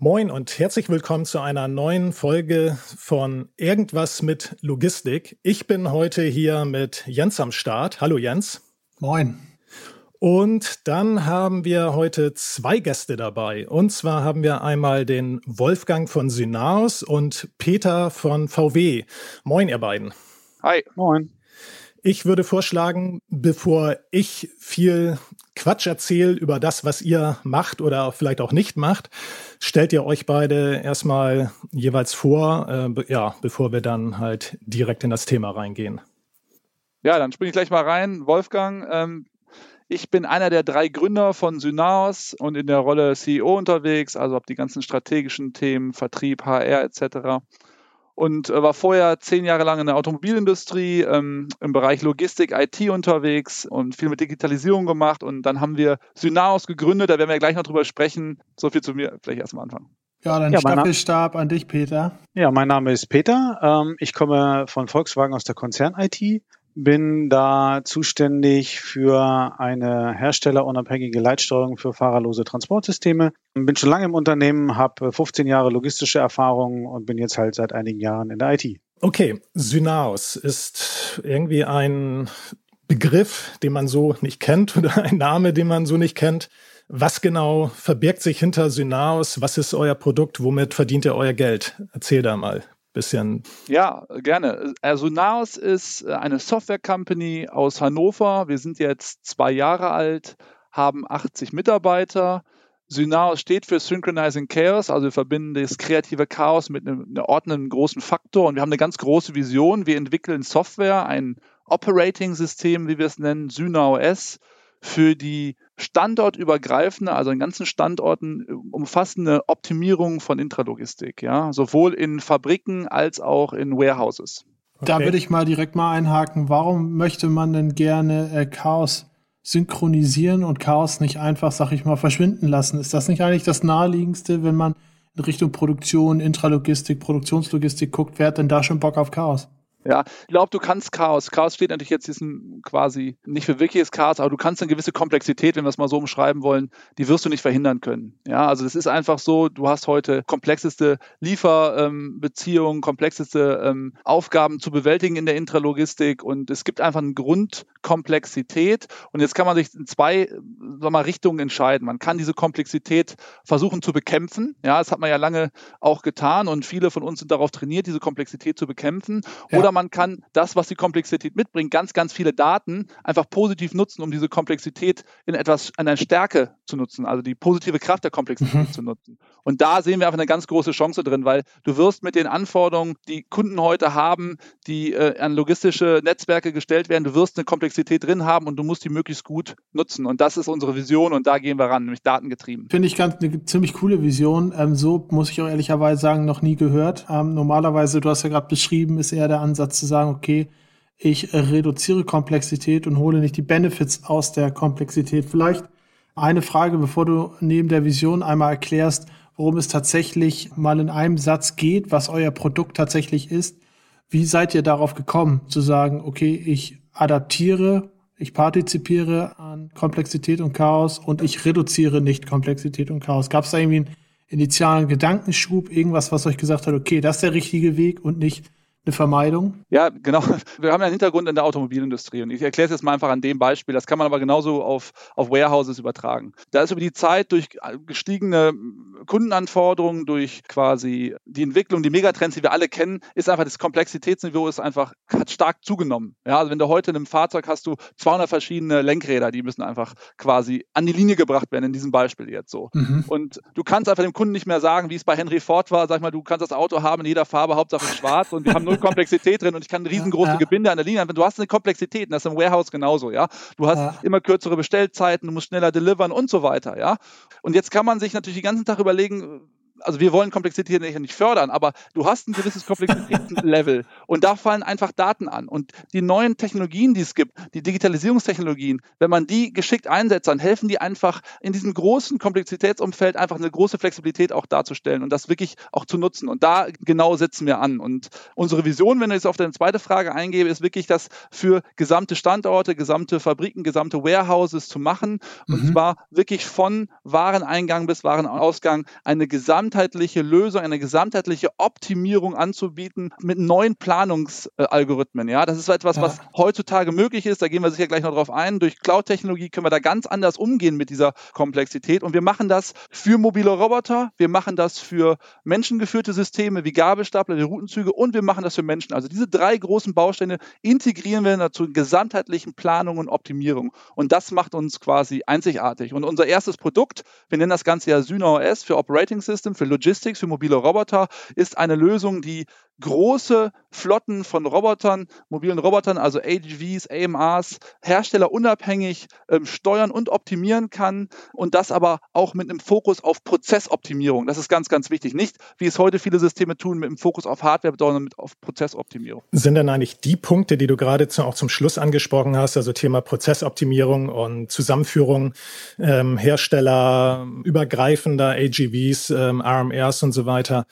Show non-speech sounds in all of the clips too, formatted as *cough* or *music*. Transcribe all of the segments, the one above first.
Moin und herzlich willkommen zu einer neuen Folge von Irgendwas mit Logistik. Ich bin heute hier mit Jens am Start. Hallo Jens. Moin. Und dann haben wir heute zwei Gäste dabei. Und zwar haben wir einmal den Wolfgang von Synaos und Peter von VW. Moin, ihr beiden. Hi. Moin. Ich würde vorschlagen, bevor ich viel Quatsch erzähle über das, was ihr macht oder vielleicht auch nicht macht, stellt ihr euch beide erstmal jeweils vor, äh, ja, bevor wir dann halt direkt in das Thema reingehen. Ja, dann springe ich gleich mal rein. Wolfgang, ähm, ich bin einer der drei Gründer von Synaos und in der Rolle CEO unterwegs, also habe die ganzen strategischen Themen, Vertrieb, HR etc und äh, war vorher zehn Jahre lang in der Automobilindustrie, ähm, im Bereich Logistik, IT unterwegs und viel mit Digitalisierung gemacht. Und dann haben wir Synaos gegründet, da werden wir gleich noch drüber sprechen. So viel zu mir, vielleicht erstmal anfangen. Ja, dann ja, Staffelstab an dich, Peter. Ja, mein Name ist Peter. Ähm, ich komme von Volkswagen aus der Konzern-IT bin da zuständig für eine herstellerunabhängige Leitsteuerung für fahrerlose Transportsysteme. Bin schon lange im Unternehmen, habe 15 Jahre logistische Erfahrung und bin jetzt halt seit einigen Jahren in der IT. Okay, Synaos ist irgendwie ein Begriff, den man so nicht kennt *laughs* oder ein Name, den man so nicht kennt. Was genau verbirgt sich hinter Synaos? Was ist euer Produkt? Womit verdient ihr euer Geld? Erzähl da mal bisschen. Ja, gerne. Also Naos ist äh, eine Software-Company aus Hannover. Wir sind jetzt zwei Jahre alt, haben 80 Mitarbeiter. Synaos steht für Synchronizing Chaos, also wir verbinden das kreative Chaos mit einem, einem ordnenden großen Faktor und wir haben eine ganz große Vision. Wir entwickeln Software, ein Operating-System, wie wir es nennen, SynaOS, für die standortübergreifende, also in ganzen Standorten äh, umfassende Optimierung von Intralogistik, ja, sowohl in Fabriken als auch in Warehouses. Okay. Da würde ich mal direkt mal einhaken. Warum möchte man denn gerne äh, Chaos synchronisieren und Chaos nicht einfach, sag ich mal, verschwinden lassen? Ist das nicht eigentlich das naheliegendste, wenn man in Richtung Produktion, Intralogistik, Produktionslogistik guckt? Wer hat denn da schon Bock auf Chaos? Ja, ich glaube, du kannst Chaos. Chaos steht natürlich jetzt diesen quasi nicht für wirkliches Chaos, aber du kannst eine gewisse Komplexität, wenn wir es mal so umschreiben wollen, die wirst du nicht verhindern können. Ja, also es ist einfach so, du hast heute komplexeste Lieferbeziehungen, komplexeste ähm, Aufgaben zu bewältigen in der Intralogistik und es gibt einfach eine Grundkomplexität und jetzt kann man sich in zwei sag mal, Richtungen entscheiden. Man kann diese Komplexität versuchen zu bekämpfen. Ja, das hat man ja lange auch getan und viele von uns sind darauf trainiert, diese Komplexität zu bekämpfen. Ja. Oder man kann das, was die Komplexität mitbringt, ganz, ganz viele Daten einfach positiv nutzen, um diese Komplexität in etwas, an einer Stärke zu nutzen, also die positive Kraft der Komplexität mhm. zu nutzen. Und da sehen wir einfach eine ganz große Chance drin, weil du wirst mit den Anforderungen, die Kunden heute haben, die äh, an logistische Netzwerke gestellt werden, du wirst eine Komplexität drin haben und du musst die möglichst gut nutzen. Und das ist unsere Vision und da gehen wir ran, nämlich datengetrieben. Finde ich ganz eine ziemlich coole Vision. Ähm, so muss ich auch ehrlicherweise sagen, noch nie gehört. Ähm, normalerweise, du hast ja gerade beschrieben, ist eher der Ansatz, Ansatz zu sagen, okay, ich reduziere Komplexität und hole nicht die Benefits aus der Komplexität. Vielleicht eine Frage, bevor du neben der Vision einmal erklärst, worum es tatsächlich mal in einem Satz geht, was euer Produkt tatsächlich ist. Wie seid ihr darauf gekommen, zu sagen, okay, ich adaptiere, ich partizipiere an Komplexität und Chaos und ich reduziere nicht Komplexität und Chaos? Gab es da irgendwie einen initialen Gedankenschub, irgendwas, was euch gesagt hat, okay, das ist der richtige Weg und nicht eine Vermeidung? Ja, genau. *laughs* Wir haben ja einen Hintergrund in der Automobilindustrie und ich erkläre es jetzt mal einfach an dem Beispiel. Das kann man aber genauso auf, auf Warehouses übertragen. Da ist über die Zeit durch gestiegene Kundenanforderungen, durch quasi die Entwicklung, die Megatrends, die wir alle kennen, ist einfach das Komplexitätsniveau ist einfach hat stark zugenommen. Ja, also wenn du heute in einem Fahrzeug hast du 200 verschiedene Lenkräder, die müssen einfach quasi an die Linie gebracht werden in diesem Beispiel jetzt so. Mhm. Und du kannst einfach dem Kunden nicht mehr sagen, wie es bei Henry Ford war, sag mal, du kannst das Auto haben in jeder Farbe, Hauptsache schwarz und wir haben 0 hohe Komplexität drin und ich kann riesengroße ja, ja. Gebinde an der Linie haben. Du hast eine Komplexität und das ist im Warehouse genauso, ja. Du hast ja. immer kürzere Bestellzeiten, du musst schneller delivern und so weiter, ja. Und jetzt kann man sich natürlich den ganzen Tag überlegen, also wir wollen Komplexität nicht fördern, aber du hast ein gewisses Komplexitätslevel *laughs* und da fallen einfach Daten an. Und die neuen Technologien, die es gibt, die Digitalisierungstechnologien, wenn man die geschickt einsetzt, dann helfen die einfach in diesem großen Komplexitätsumfeld einfach eine große Flexibilität auch darzustellen und das wirklich auch zu nutzen. Und da genau setzen wir an. Und unsere Vision, wenn ich jetzt auf deine zweite Frage eingebe, ist wirklich das für gesamte Standorte, gesamte Fabriken, gesamte Warehouses zu machen. Und mhm. zwar wirklich von Wareneingang bis Warenausgang eine gesamtheitliche Lösung, eine gesamtheitliche Optimierung anzubieten mit neuen Planungsalgorithmen. Ja, das ist etwas, ja. was heutzutage möglich ist. Da gehen wir sicher gleich noch drauf ein. Durch Cloud-Technologie können wir da ganz anders umgehen mit dieser Komplexität. Und wir machen das für mobile Roboter, wir machen das für menschengeführte Systeme wie Gabelstapler, die Routenzüge und wir machen das für Menschen. Also diese drei großen Bausteine integrieren wir dazu in gesamtheitlichen Planung und Optimierung. Und das macht uns quasi einzigartig. Und unser erstes Produkt, wir nennen das Ganze ja Syna OS für Operating System, für Logistics, für mobile Roboter, ist eine Lösung, die große Flotten von Robotern, mobilen Robotern, also AGVs, AMRs, herstellerunabhängig ähm, steuern und optimieren kann und das aber auch mit einem Fokus auf Prozessoptimierung. Das ist ganz, ganz wichtig. Nicht, wie es heute viele Systeme tun, mit einem Fokus auf Hardware, sondern mit auf Prozessoptimierung. Sind denn eigentlich die Punkte, die du gerade zu, auch zum Schluss angesprochen hast, also Thema Prozessoptimierung und Zusammenführung ähm, Hersteller übergreifender AGVs, ähm, RMRs und so weiter,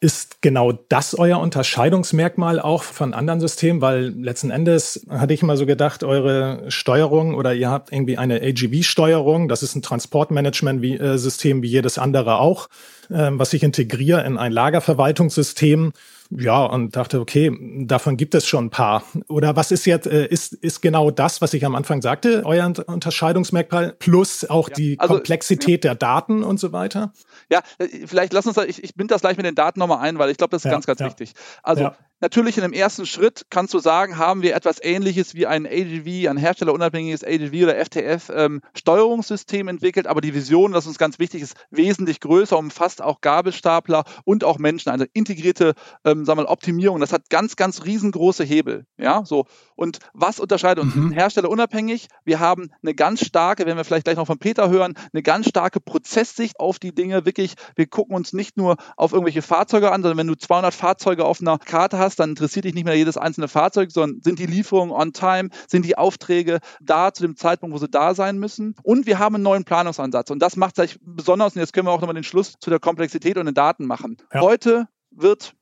ist genau das euer Unterscheidungsmerkmal auch von anderen Systemen? Weil letzten Endes hatte ich immer so gedacht, eure Steuerung oder ihr habt irgendwie eine AGV-Steuerung, das ist ein Transportmanagement-System wie jedes andere auch, ähm, was ich integriere in ein Lagerverwaltungssystem ja, und dachte, okay, davon gibt es schon ein paar. Oder was ist jetzt, äh, ist, ist genau das, was ich am Anfang sagte, euer Unterscheidungsmerkmal, plus auch ja, die also, Komplexität ja. der Daten und so weiter? Ja, äh, vielleicht lass uns, ich, ich binde das gleich mit den Daten nochmal ein, weil ich glaube, das ist ja, ganz, ganz wichtig. Also Natürlich in dem ersten Schritt kannst du sagen, haben wir etwas ähnliches wie ein AGV, ein herstellerunabhängiges AGV oder FTF ähm, Steuerungssystem entwickelt, aber die Vision, das uns ganz wichtig ist, wesentlich größer, umfasst auch Gabelstapler und auch Menschen, also integrierte ähm, sagen wir, Optimierung. Das hat ganz, ganz riesengroße Hebel. Ja, so. Und was unterscheidet uns? Mhm. Herstellerunabhängig. Wir haben eine ganz starke, wenn wir vielleicht gleich noch von Peter hören, eine ganz starke Prozesssicht auf die Dinge. Wirklich, wir gucken uns nicht nur auf irgendwelche Fahrzeuge an, sondern wenn du 200 Fahrzeuge auf einer Karte hast, hast, dann interessiert dich nicht mehr jedes einzelne Fahrzeug, sondern sind die Lieferungen on time, sind die Aufträge da zu dem Zeitpunkt, wo sie da sein müssen. Und wir haben einen neuen Planungsansatz. Und das macht es besonders, und jetzt können wir auch nochmal den Schluss zu der Komplexität und den Daten machen. Ja. Heute wird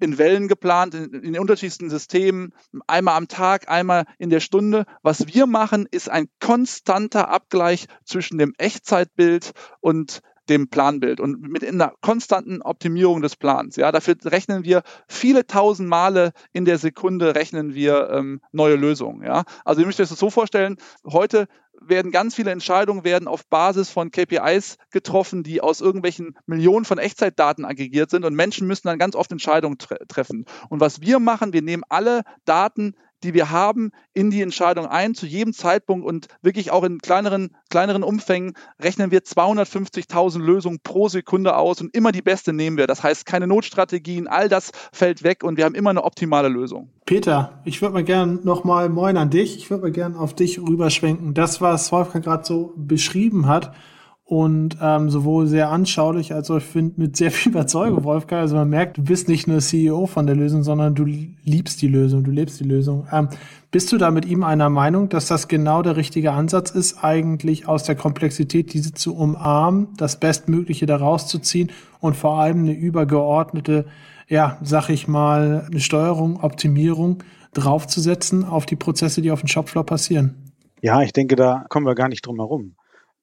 in Wellen geplant, in, in, den unterschiedlichsten Systemen, einmal am Tag, einmal in der Stunde. Was wir machen, ist ein konstanter Abgleich zwischen dem Echtzeitbild und dem Planbild und mit einer konstanten Optimierung des Plans. Ja, dafür rechnen wir viele tausend Male in der Sekunde rechnen wir ähm, neue Lösungen. Ja, also ihr müsst euch das so vorstellen. Heute werden ganz viele Entscheidungen werden auf Basis von KPIs getroffen, die aus irgendwelchen Millionen von Echtzeitdaten aggregiert sind und Menschen müssen dann ganz oft Entscheidungen tre treffen. Und was wir machen, wir nehmen alle Daten, die wir haben, in die Entscheidung ein, zu jedem Zeitpunkt und wirklich auch in kleineren, kleineren Umfängen rechnen wir 250.000 Lösungen pro Sekunde aus und immer die beste nehmen wir. Das heißt, keine Notstrategien, all das fällt weg und wir haben immer eine optimale Lösung. Peter, ich würde mal gern nochmal Moin an dich. Ich würde mal gern auf dich rüberschwenken. Das, was Wolfgang gerade so beschrieben hat, und ähm, sowohl sehr anschaulich als auch ich finde mit sehr viel Überzeugung, Wolfgang. Also man merkt, du bist nicht nur CEO von der Lösung, sondern du liebst die Lösung, du lebst die Lösung. Ähm, bist du da mit ihm einer Meinung, dass das genau der richtige Ansatz ist, eigentlich aus der Komplexität diese zu umarmen, das Bestmögliche daraus zu ziehen und vor allem eine übergeordnete, ja, sag ich mal, eine Steuerung, Optimierung draufzusetzen auf die Prozesse, die auf dem Shopfloor passieren? Ja, ich denke, da kommen wir gar nicht drum herum.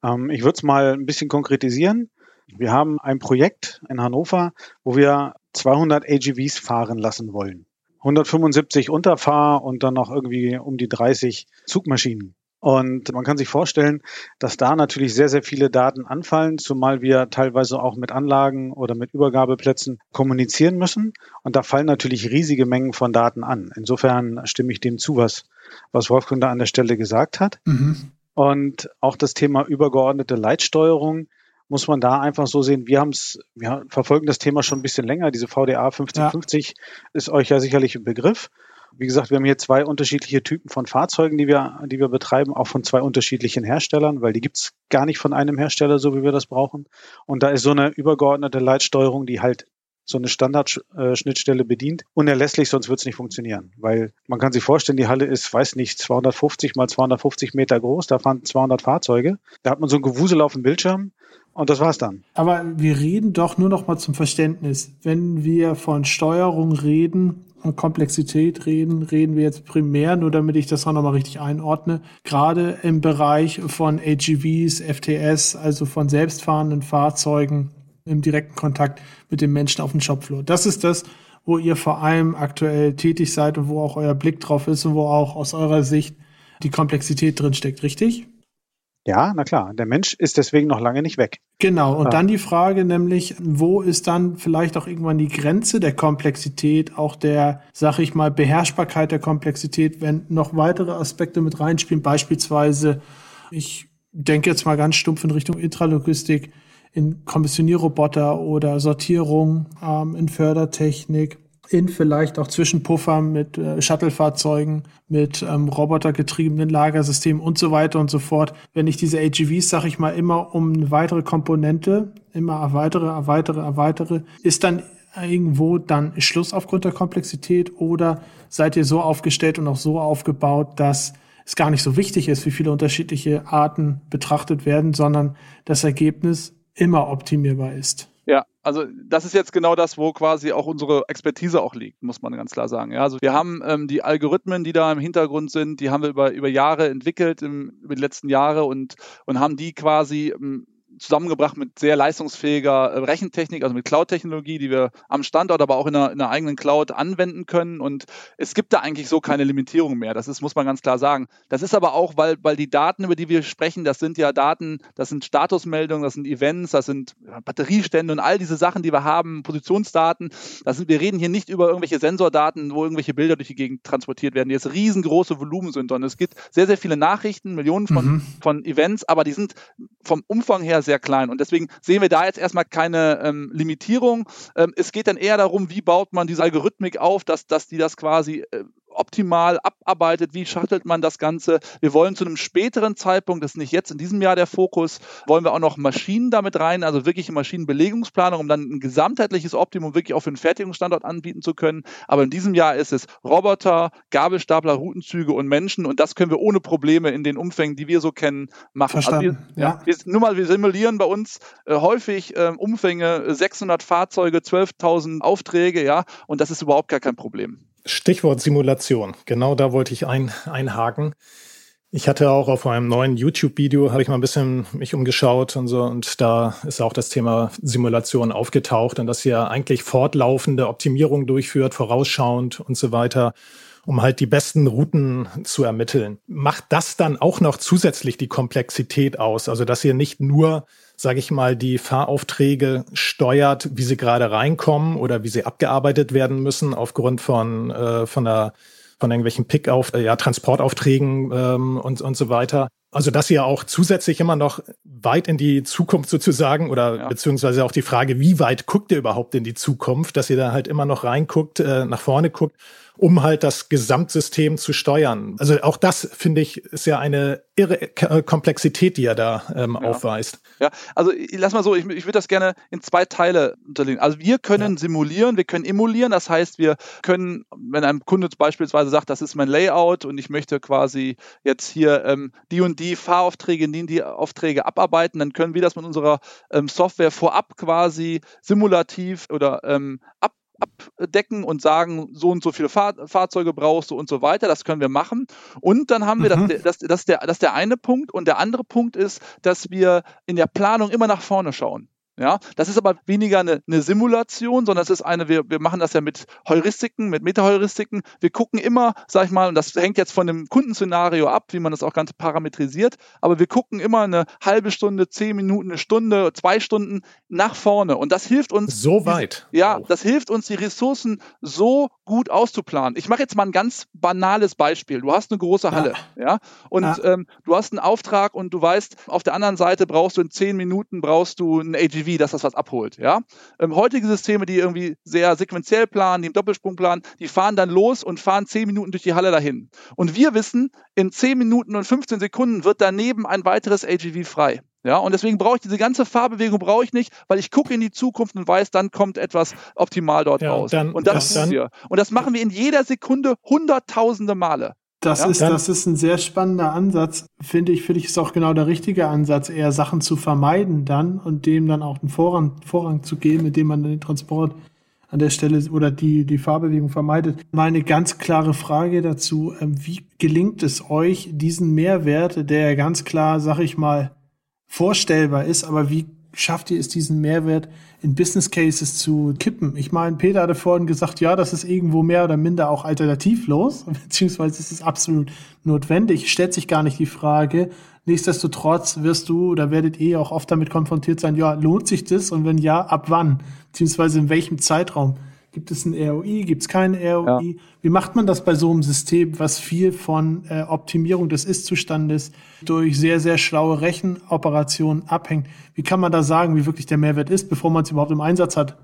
Ähm, ich würde es mal ein bisschen konkretisieren. Wir haben ein Projekt in Hannover, wo wir 200 AGVs fahren lassen wollen. 175 Unterfahr und dann noch irgendwie um die 30 Zugmaschinen. Und man kann sich vorstellen, dass da natürlich sehr, sehr viele Daten anfallen, zumal wir teilweise auch mit Anlagen oder mit Übergabeplätzen kommunizieren müssen. Und da fallen natürlich riesige Mengen von Daten an. Insofern stimme ich dem zu, was, was Wolfgang da an der Stelle gesagt hat. Mhm. Und auch das Thema übergeordnete Leitsteuerung muss man da einfach so sehen, wir haben es, wir verfolgen das Thema schon ein bisschen länger. Diese VDA 5050 ja. ist euch ja sicherlich ein Begriff. Wie gesagt, wir haben hier zwei unterschiedliche Typen von Fahrzeugen, die wir, die wir betreiben, auch von zwei unterschiedlichen Herstellern, weil die gibt's gar nicht von einem Hersteller, so wie wir das brauchen. Und da ist so eine übergeordnete Leitsteuerung, die halt so eine Standardschnittstelle bedient, unerlässlich, sonst wird es nicht funktionieren. Weil man kann sich vorstellen, die Halle ist, weiß nicht, 250 mal 250 Meter groß, da fahren 200 Fahrzeuge. Da hat man so ein Gewusel auf dem Bildschirm und das war's dann. Aber wir reden doch nur noch mal zum Verständnis. Wenn wir von Steuerung reden und Komplexität reden, reden wir jetzt primär, nur damit ich das auch noch mal richtig einordne, gerade im Bereich von AGVs, FTS, also von selbstfahrenden Fahrzeugen im direkten Kontakt mit den Menschen auf dem Shopfloor. Das ist das, wo ihr vor allem aktuell tätig seid und wo auch euer Blick drauf ist und wo auch aus eurer Sicht die Komplexität drinsteckt, richtig? Ja, na klar. Der Mensch ist deswegen noch lange nicht weg. Genau. Und ja. dann die Frage nämlich, wo ist dann vielleicht auch irgendwann die Grenze der Komplexität, auch der, sag ich mal, Beherrschbarkeit der Komplexität, wenn noch weitere Aspekte mit reinspielen, beispielsweise, ich denke jetzt mal ganz stumpf in Richtung Intralogistik, in Kommissionierroboter oder Sortierung, ähm, in Fördertechnik, in vielleicht auch Zwischenpuffer mit äh, Shuttlefahrzeugen, mit ähm, robotergetriebenen Lagersystemen und so weiter und so fort. Wenn ich diese AGVs, sag ich mal, immer um eine weitere Komponente, immer erweitere, erweitere, erweitere, ist dann irgendwo dann Schluss aufgrund der Komplexität oder seid ihr so aufgestellt und auch so aufgebaut, dass es gar nicht so wichtig ist, wie viele unterschiedliche Arten betrachtet werden, sondern das Ergebnis immer optimierbar ist. Ja, also das ist jetzt genau das, wo quasi auch unsere Expertise auch liegt, muss man ganz klar sagen. Ja, also wir haben ähm, die Algorithmen, die da im Hintergrund sind, die haben wir über, über Jahre entwickelt, im, über die letzten Jahre und, und haben die quasi ähm, zusammengebracht mit sehr leistungsfähiger äh, Rechentechnik, also mit Cloud-Technologie, die wir am Standort, aber auch in einer, in einer, eigenen Cloud anwenden können. Und es gibt da eigentlich so keine Limitierung mehr. Das ist, muss man ganz klar sagen. Das ist aber auch, weil, weil die Daten, über die wir sprechen, das sind ja Daten, das sind Statusmeldungen, das sind Events, das sind Batteriestände und all diese Sachen, die wir haben, Positionsdaten. Das sind, wir reden hier nicht über irgendwelche Sensordaten, wo irgendwelche Bilder durch die Gegend transportiert werden, die jetzt riesengroße Volumen sind. Und es gibt sehr, sehr viele Nachrichten, Millionen von, mhm. von Events, aber die sind vom Umfang her sehr sehr klein. Und deswegen sehen wir da jetzt erstmal keine ähm, Limitierung. Ähm, es geht dann eher darum, wie baut man diese Algorithmik auf, dass, dass die das quasi äh, optimal abarbeitet, wie schattelt man das Ganze. Wir wollen zu einem späteren Zeitpunkt, das ist nicht jetzt in diesem Jahr der Fokus, wollen wir auch noch Maschinen damit rein, also wirkliche Maschinenbelegungsplanung, um dann ein gesamtheitliches Optimum wirklich auch für einen Fertigungsstandort anbieten zu können. Aber in diesem Jahr ist es Roboter, Gabelstapler, Routenzüge und Menschen und das können wir ohne Probleme in den Umfängen, die wir so kennen, machen. Verstanden. Also wir, ja. wir, nur mal, wir simulieren bei uns äh, häufig äh, Umfänge 600 Fahrzeuge, 12.000 Aufträge, ja, und das ist überhaupt gar kein Problem. Stichwort Simulation. Genau da wollte ich ein, einhaken. Ich hatte auch auf einem neuen YouTube-Video, habe ich mal ein bisschen mich umgeschaut und so, und da ist auch das Thema Simulation aufgetaucht und dass ihr eigentlich fortlaufende Optimierung durchführt, vorausschauend und so weiter, um halt die besten Routen zu ermitteln. Macht das dann auch noch zusätzlich die Komplexität aus? Also, dass ihr nicht nur sage ich mal, die Fahraufträge steuert, wie sie gerade reinkommen oder wie sie abgearbeitet werden müssen aufgrund von, äh, von der von irgendwelchen Pick-auf, äh, ja, Transportaufträgen ähm, und, und so weiter. Also, dass ihr auch zusätzlich immer noch weit in die Zukunft sozusagen oder ja. beziehungsweise auch die Frage, wie weit guckt ihr überhaupt in die Zukunft, dass ihr da halt immer noch reinguckt, äh, nach vorne guckt um halt das Gesamtsystem zu steuern. Also auch das, finde ich, ist ja eine irre Komplexität, die er da ähm, ja. aufweist. Ja, also lass mal so, ich, ich würde das gerne in zwei Teile unterlegen. Also wir können ja. simulieren, wir können emulieren, das heißt, wir können, wenn ein Kunde beispielsweise sagt, das ist mein Layout und ich möchte quasi jetzt hier ähm, die und die Fahraufträge, die und die Aufträge abarbeiten, dann können wir das mit unserer ähm, Software vorab quasi simulativ oder ähm, ab abdecken und sagen, so und so viele Fahr Fahrzeuge brauchst du und so weiter. Das können wir machen. Und dann haben wir, mhm. das, das, das, der, das ist der eine Punkt. Und der andere Punkt ist, dass wir in der Planung immer nach vorne schauen. Ja, das ist aber weniger eine, eine Simulation, sondern es ist eine, wir, wir machen das ja mit Heuristiken, mit Meta-Heuristiken. Wir gucken immer, sag ich mal, und das hängt jetzt von dem Kundenszenario ab, wie man das auch ganz parametrisiert, aber wir gucken immer eine halbe Stunde, zehn Minuten, eine Stunde, zwei Stunden nach vorne. Und das hilft uns. So weit. Ja, das hilft uns, die Ressourcen so gut auszuplanen. Ich mache jetzt mal ein ganz banales Beispiel. Du hast eine große Halle, ja, ja und ja. Ähm, du hast einen Auftrag und du weißt, auf der anderen Seite brauchst du in zehn Minuten brauchst du ein AG AGV, dass das was abholt. Ja? Ähm, heutige Systeme, die irgendwie sehr sequenziell planen, die im Doppelsprung planen, die fahren dann los und fahren 10 Minuten durch die Halle dahin. Und wir wissen, in 10 Minuten und 15 Sekunden wird daneben ein weiteres AGV frei. Ja, und deswegen brauche ich diese ganze Fahrbewegung brauche ich nicht, weil ich gucke in die Zukunft und weiß, dann kommt etwas optimal dort ja, raus. Dann, und das tun wir. Und das machen wir in jeder Sekunde hunderttausende Male. Das, ja, ist, das ist ein sehr spannender Ansatz. Finde ich, finde ich, ist auch genau der richtige Ansatz, eher Sachen zu vermeiden dann und dem dann auch den Vorrang, Vorrang zu geben, indem man den Transport an der Stelle oder die, die Fahrbewegung vermeidet. Meine ganz klare Frage dazu, ähm, wie gelingt es euch, diesen Mehrwert, der ja ganz klar, sag ich mal, vorstellbar ist, aber wie schafft ihr es, diesen Mehrwert in Business Cases zu kippen? Ich meine, Peter hatte vorhin gesagt, ja, das ist irgendwo mehr oder minder auch alternativlos, *laughs* beziehungsweise ist es absolut notwendig. Stellt sich gar nicht die Frage. Nichtsdestotrotz wirst du oder werdet ihr auch oft damit konfrontiert sein, ja, lohnt sich das? Und wenn ja, ab wann? Beziehungsweise in welchem Zeitraum? Gibt es ein ROI? Gibt es kein ROI? Ja. Wie macht man das bei so einem System, was viel von äh, Optimierung des Ist-Zustandes durch sehr, sehr schlaue Rechenoperationen abhängt? Wie kann man da sagen, wie wirklich der Mehrwert ist, bevor man es überhaupt im Einsatz hat?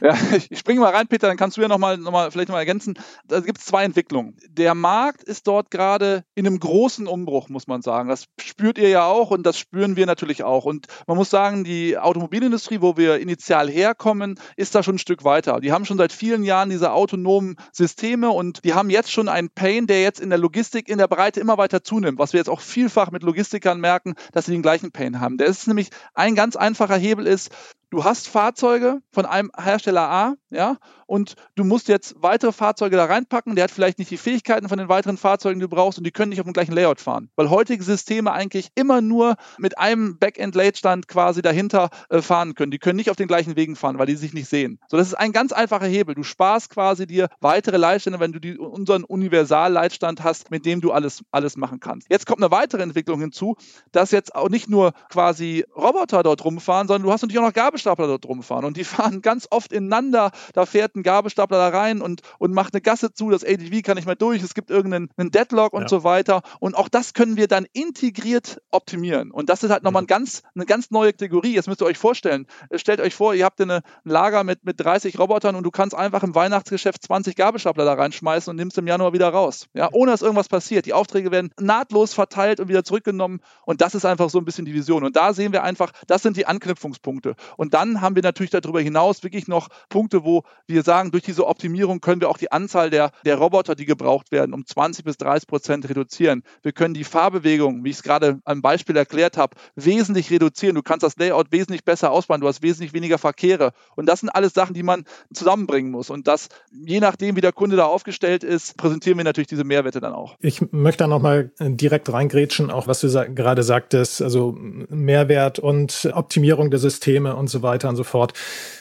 Ja, ich springe mal rein, Peter, dann kannst du ja nochmal noch mal, vielleicht nochmal ergänzen. Da gibt es zwei Entwicklungen. Der Markt ist dort gerade in einem großen Umbruch, muss man sagen. Das spürt ihr ja auch und das spüren wir natürlich auch. Und man muss sagen, die Automobilindustrie, wo wir initial herkommen, ist da schon ein Stück weiter. Die haben schon seit vielen Jahren diese autonomen Systeme und die haben jetzt schon einen Pain, der jetzt in der Logistik in der Breite immer weiter zunimmt, was wir jetzt auch vielfach mit Logistikern merken, dass sie den gleichen Pain haben. Der ist nämlich ein ganz einfacher Hebel ist, du hast Fahrzeuge von einem Hersteller A, ja, und du musst jetzt weitere Fahrzeuge da reinpacken. Der hat vielleicht nicht die Fähigkeiten von den weiteren Fahrzeugen, die du brauchst, und die können nicht auf dem gleichen Layout fahren. Weil heutige Systeme eigentlich immer nur mit einem Backend-Ladestand quasi dahinter äh, fahren können. Die können nicht auf den gleichen Wegen fahren, weil die sich nicht sehen. So, das ist ein ganz einfacher Hebel. Du sparst quasi dir weitere Leitstände, wenn du die, unseren Universal-Leitstand hast, mit dem du alles, alles machen kannst. Jetzt kommt eine weitere Entwicklung hinzu, dass jetzt auch nicht nur quasi Roboter dort rumfahren, sondern du hast natürlich auch noch Gabelstapler dort rumfahren. Und die fahren ganz oft ineinander. Da fährt ein Gabelstapler da rein und, und macht eine Gasse zu, das ADV kann nicht mehr durch, es gibt irgendeinen Deadlock und ja. so weiter. Und auch das können wir dann integriert optimieren. Und das ist halt nochmal ein ganz, eine ganz neue Kategorie. Jetzt müsst ihr euch vorstellen, äh, stellt euch vor, ihr habt eine, ein Lager mit, mit 30 Robotern und du kannst einfach im Weihnachtsgeschäft 20 Gabelstapler da reinschmeißen und nimmst im Januar wieder raus. Ja, ohne dass irgendwas passiert. Die Aufträge werden nahtlos verteilt und wieder zurückgenommen. Und das ist einfach so ein bisschen die Vision. Und da sehen wir einfach, das sind die Anknüpfungspunkte. Und dann haben wir natürlich darüber hinaus wirklich noch Punkte, wo wir sagen, durch diese Optimierung können wir auch die Anzahl der, der Roboter, die gebraucht werden, um 20 bis 30 Prozent reduzieren. Wir können die Fahrbewegung, wie ich es gerade am Beispiel erklärt habe, wesentlich reduzieren. Du kannst das Layout wesentlich besser ausbauen. Du hast wesentlich weniger Verkehre. Und das sind alles Sachen, die man zusammenbringen muss. Und das, je nachdem, wie der Kunde da aufgestellt ist, präsentieren wir natürlich diese Mehrwerte dann auch. Ich möchte da nochmal direkt reingrätschen, auch was du sa gerade sagtest, also Mehrwert und Optimierung der Systeme und so weiter und so fort.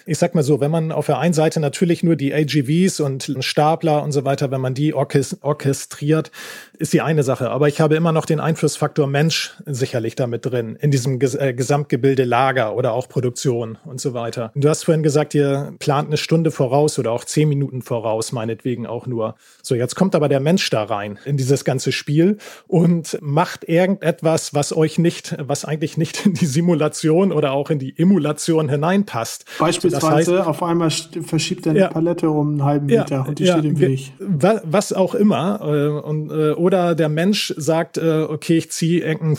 Ich sag mal so, wenn man auf der einen Seite natürlich nur die AGVs und Stapler und so weiter, wenn man die orchestriert, ist die eine Sache. Aber ich habe immer noch den Einflussfaktor Mensch sicherlich damit drin, in diesem Ges äh, Gesamtgebilde Lager oder auch Produktion und so weiter. Du hast vorhin gesagt, ihr plant eine Stunde voraus oder auch zehn Minuten voraus, meinetwegen auch nur. So, jetzt kommt aber der Mensch da rein in dieses ganze Spiel und macht irgendetwas, was euch nicht, was eigentlich nicht in die Simulation oder auch in die Emulation hineinpasst. Beispielsweise das heißt, auf einmal verschiebt er eine ja, Palette um einen halben Meter ja, und die ja, steht im Weg. Was auch immer. Äh, und, äh, oder der Mensch sagt, äh, okay, ich ziehe irgendeinen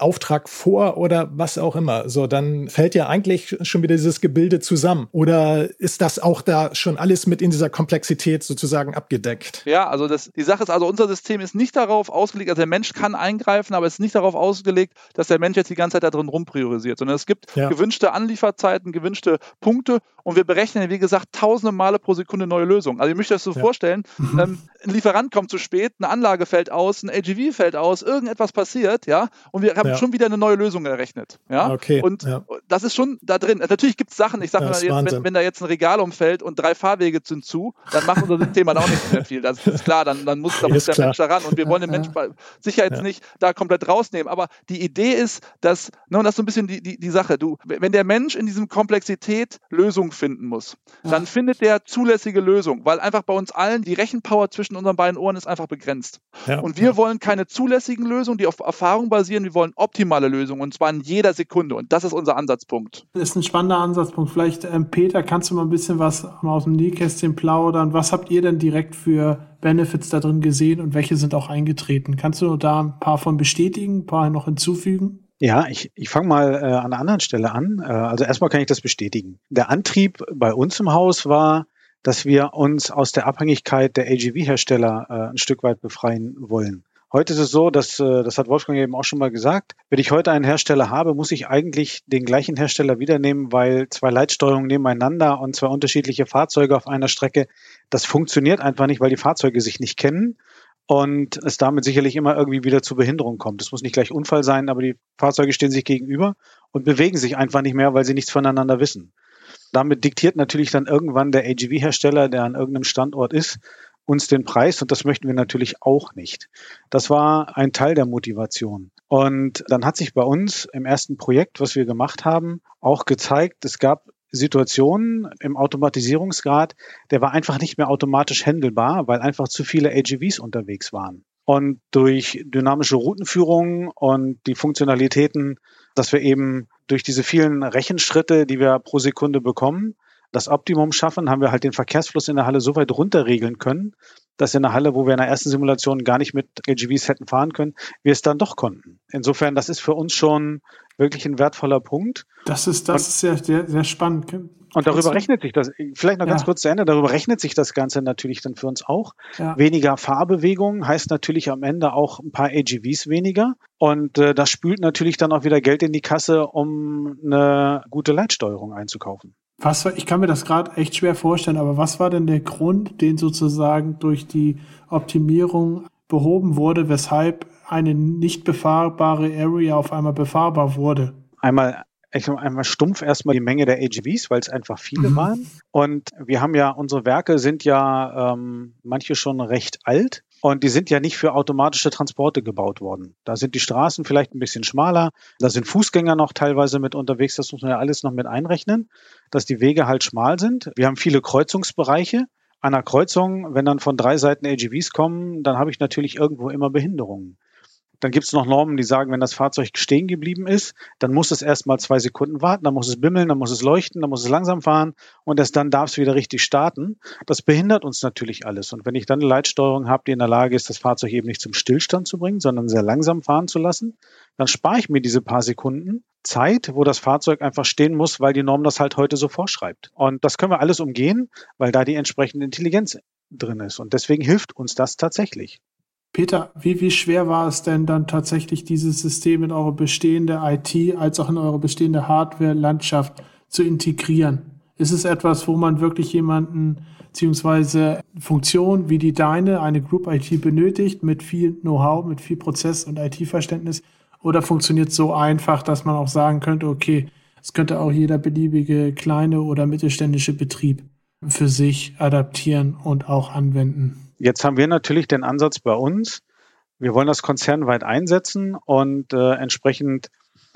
Auftrag vor oder was auch immer. So, dann fällt ja eigentlich schon wieder dieses Gebilde zusammen. Oder ist das auch da schon alles mit in dieser Komplexität sozusagen abgedeckt? Ja, also das, die Sache ist also, unser System ist nicht darauf ausgelegt, also der Mensch kann eingreifen, aber es ist nicht darauf ausgelegt, dass der Mensch jetzt die ganze Zeit da drin rumpriorisiert, sondern es gibt ja. gewünschte Anlieferzeiten, gewünschte Punkte und wir berechnen, wie gesagt, tausende Male pro Sekunde neue Lösungen. Also ihr müsst euch das so ja. vorstellen, mhm. ähm, ein Lieferant kommt zu spät, eine Anlage fällt aus, ein AGV fällt aus, irgendetwas passiert, ja, und wir haben ja. schon wieder eine neue Lösung errechnet, ja. Okay. Und ja. das ist schon da drin. Natürlich gibt es Sachen, ich sage mal, jetzt, wenn, wenn, da jetzt ein Regal umfällt und drei Fahrwege sind zu, dann macht unser System halt auch nicht mehr viel. Das ist klar, dann, dann muss, da muss der klar. Mensch daran und wir wollen den Mensch sicher jetzt nicht da komplett rausnehmen. Aber die Idee ist, dass, ne, und das ist so ein bisschen die, die, die Sache, du, wenn der Mensch in diesem Komplexität Finden muss, ja. dann findet der zulässige Lösung, weil einfach bei uns allen die Rechenpower zwischen unseren beiden Ohren ist einfach begrenzt. Ja. Und wir wollen keine zulässigen Lösungen, die auf Erfahrung basieren, wir wollen optimale Lösungen und zwar in jeder Sekunde. Und das ist unser Ansatzpunkt. Das ist ein spannender Ansatzpunkt. Vielleicht, ähm, Peter, kannst du mal ein bisschen was aus dem Nähkästchen plaudern? Was habt ihr denn direkt für Benefits da drin gesehen und welche sind auch eingetreten? Kannst du da ein paar von bestätigen, ein paar noch hinzufügen? Ja, ich, ich fange mal äh, an einer anderen Stelle an. Äh, also erstmal kann ich das bestätigen. Der Antrieb bei uns im Haus war, dass wir uns aus der Abhängigkeit der AGV-Hersteller äh, ein Stück weit befreien wollen. Heute ist es so, dass, äh, das hat Wolfgang eben auch schon mal gesagt, wenn ich heute einen Hersteller habe, muss ich eigentlich den gleichen Hersteller wieder nehmen, weil zwei Leitsteuerungen nebeneinander und zwei unterschiedliche Fahrzeuge auf einer Strecke, das funktioniert einfach nicht, weil die Fahrzeuge sich nicht kennen und es damit sicherlich immer irgendwie wieder zu Behinderung kommt. Es muss nicht gleich Unfall sein, aber die Fahrzeuge stehen sich gegenüber und bewegen sich einfach nicht mehr, weil sie nichts voneinander wissen. Damit diktiert natürlich dann irgendwann der AGV-Hersteller, der an irgendeinem Standort ist, uns den Preis und das möchten wir natürlich auch nicht. Das war ein Teil der Motivation. Und dann hat sich bei uns im ersten Projekt, was wir gemacht haben, auch gezeigt, es gab Situationen im Automatisierungsgrad, der war einfach nicht mehr automatisch händelbar, weil einfach zu viele AGVs unterwegs waren. Und durch dynamische Routenführung und die Funktionalitäten, dass wir eben durch diese vielen Rechenschritte, die wir pro Sekunde bekommen, das Optimum schaffen, haben wir halt den Verkehrsfluss in der Halle so weit runterregeln können, dass in der Halle, wo wir in der ersten Simulation gar nicht mit LGVs hätten fahren können, wir es dann doch konnten. Insofern, das ist für uns schon wirklich ein wertvoller Punkt. Das ist, das und, ist sehr, sehr, sehr spannend. Und darüber rechnet sich das, vielleicht noch ganz ja. kurz zu Ende, darüber rechnet sich das Ganze natürlich dann für uns auch. Ja. Weniger Fahrbewegung heißt natürlich am Ende auch ein paar AGVs weniger. Und äh, das spült natürlich dann auch wieder Geld in die Kasse, um eine gute Leitsteuerung einzukaufen. Was, ich kann mir das gerade echt schwer vorstellen, aber was war denn der Grund, den sozusagen durch die Optimierung behoben wurde, weshalb eine nicht befahrbare Area auf einmal befahrbar wurde? Einmal ich sag einmal stumpf erstmal die Menge der AGVs, weil es einfach viele mhm. waren. Und wir haben ja, unsere Werke sind ja ähm, manche schon recht alt. Und die sind ja nicht für automatische Transporte gebaut worden. Da sind die Straßen vielleicht ein bisschen schmaler. Da sind Fußgänger noch teilweise mit unterwegs. Das muss man ja alles noch mit einrechnen, dass die Wege halt schmal sind. Wir haben viele Kreuzungsbereiche. An einer Kreuzung, wenn dann von drei Seiten AGVs kommen, dann habe ich natürlich irgendwo immer Behinderungen. Dann gibt es noch Normen, die sagen, wenn das Fahrzeug stehen geblieben ist, dann muss es erst mal zwei Sekunden warten, dann muss es bimmeln, dann muss es leuchten, dann muss es langsam fahren und erst dann darf es wieder richtig starten. Das behindert uns natürlich alles. Und wenn ich dann eine Leitsteuerung habe, die in der Lage ist, das Fahrzeug eben nicht zum Stillstand zu bringen, sondern sehr langsam fahren zu lassen, dann spare ich mir diese paar Sekunden Zeit, wo das Fahrzeug einfach stehen muss, weil die Norm das halt heute so vorschreibt. Und das können wir alles umgehen, weil da die entsprechende Intelligenz drin ist. Und deswegen hilft uns das tatsächlich. Peter, wie, wie schwer war es denn dann tatsächlich, dieses System in eure bestehende IT als auch in eure bestehende Hardware-Landschaft zu integrieren? Ist es etwas, wo man wirklich jemanden beziehungsweise Funktionen wie die deine, eine Group IT benötigt mit viel Know-how, mit viel Prozess- und IT-Verständnis? Oder funktioniert es so einfach, dass man auch sagen könnte, okay, es könnte auch jeder beliebige kleine oder mittelständische Betrieb für sich adaptieren und auch anwenden? Jetzt haben wir natürlich den Ansatz bei uns, wir wollen das konzernweit einsetzen und äh, entsprechend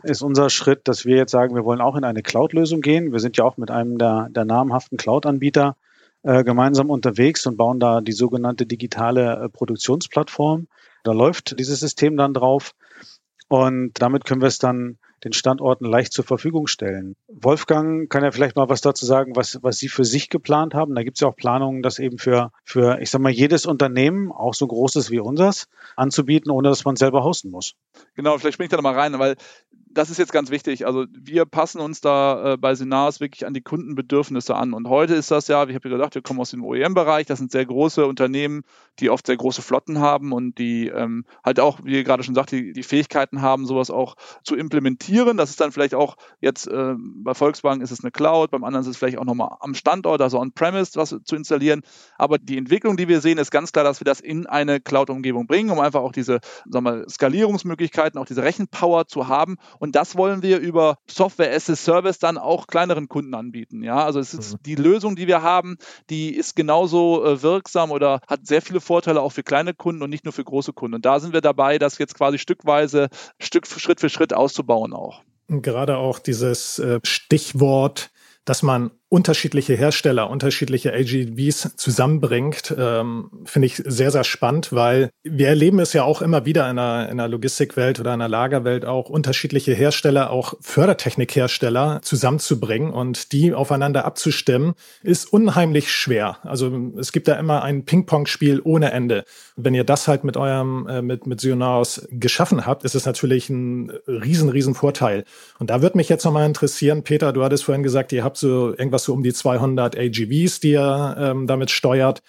ist unser Schritt, dass wir jetzt sagen, wir wollen auch in eine Cloud-Lösung gehen. Wir sind ja auch mit einem der, der namhaften Cloud-Anbieter äh, gemeinsam unterwegs und bauen da die sogenannte digitale äh, Produktionsplattform. Da läuft dieses System dann drauf und damit können wir es dann den Standorten leicht zur Verfügung stellen. Wolfgang kann ja vielleicht mal was dazu sagen, was, was Sie für sich geplant haben. Da gibt es ja auch Planungen, das eben für, für, ich sag mal, jedes Unternehmen, auch so großes wie unseres, anzubieten, ohne dass man selber hosten muss. Genau, vielleicht springe ich da nochmal rein, weil das ist jetzt ganz wichtig. Also wir passen uns da äh, bei Sinas wirklich an die Kundenbedürfnisse an. Und heute ist das ja, ich habe ja gesagt, wir kommen aus dem OEM-Bereich. Das sind sehr große Unternehmen, die oft sehr große Flotten haben und die ähm, halt auch, wie ihr gerade schon sagt, die, die Fähigkeiten haben, sowas auch zu implementieren. Das ist dann vielleicht auch jetzt äh, bei Volkswagen ist es eine Cloud, beim anderen ist es vielleicht auch nochmal am Standort, also on-premise was zu installieren. Aber die Entwicklung, die wir sehen, ist ganz klar, dass wir das in eine Cloud-Umgebung bringen, um einfach auch diese sagen wir, Skalierungsmöglichkeiten, auch diese Rechenpower zu haben. Und das wollen wir über Software as a Service dann auch kleineren Kunden anbieten. Ja, also es ist mhm. die Lösung, die wir haben, die ist genauso äh, wirksam oder hat sehr viele Vorteile auch für kleine Kunden und nicht nur für große Kunden. Und da sind wir dabei, das jetzt quasi stückweise, Stück für Schritt für Schritt auszubauen auch. Gerade auch dieses äh, Stichwort, dass man unterschiedliche Hersteller, unterschiedliche AGVs zusammenbringt, ähm, finde ich sehr, sehr spannend, weil wir erleben es ja auch immer wieder in einer, in einer Logistikwelt oder einer Lagerwelt auch, unterschiedliche Hersteller, auch Fördertechnikhersteller zusammenzubringen und die aufeinander abzustimmen, ist unheimlich schwer. Also es gibt da immer ein Ping-Pong-Spiel ohne Ende. wenn ihr das halt mit eurem, äh, mit, mit Sionaos geschaffen habt, ist es natürlich ein riesen, riesen Vorteil. Und da würde mich jetzt nochmal interessieren, Peter, du hattest vorhin gesagt, ihr habt so irgendwas so um die 200 AGVs, die ihr ähm, damit steuert.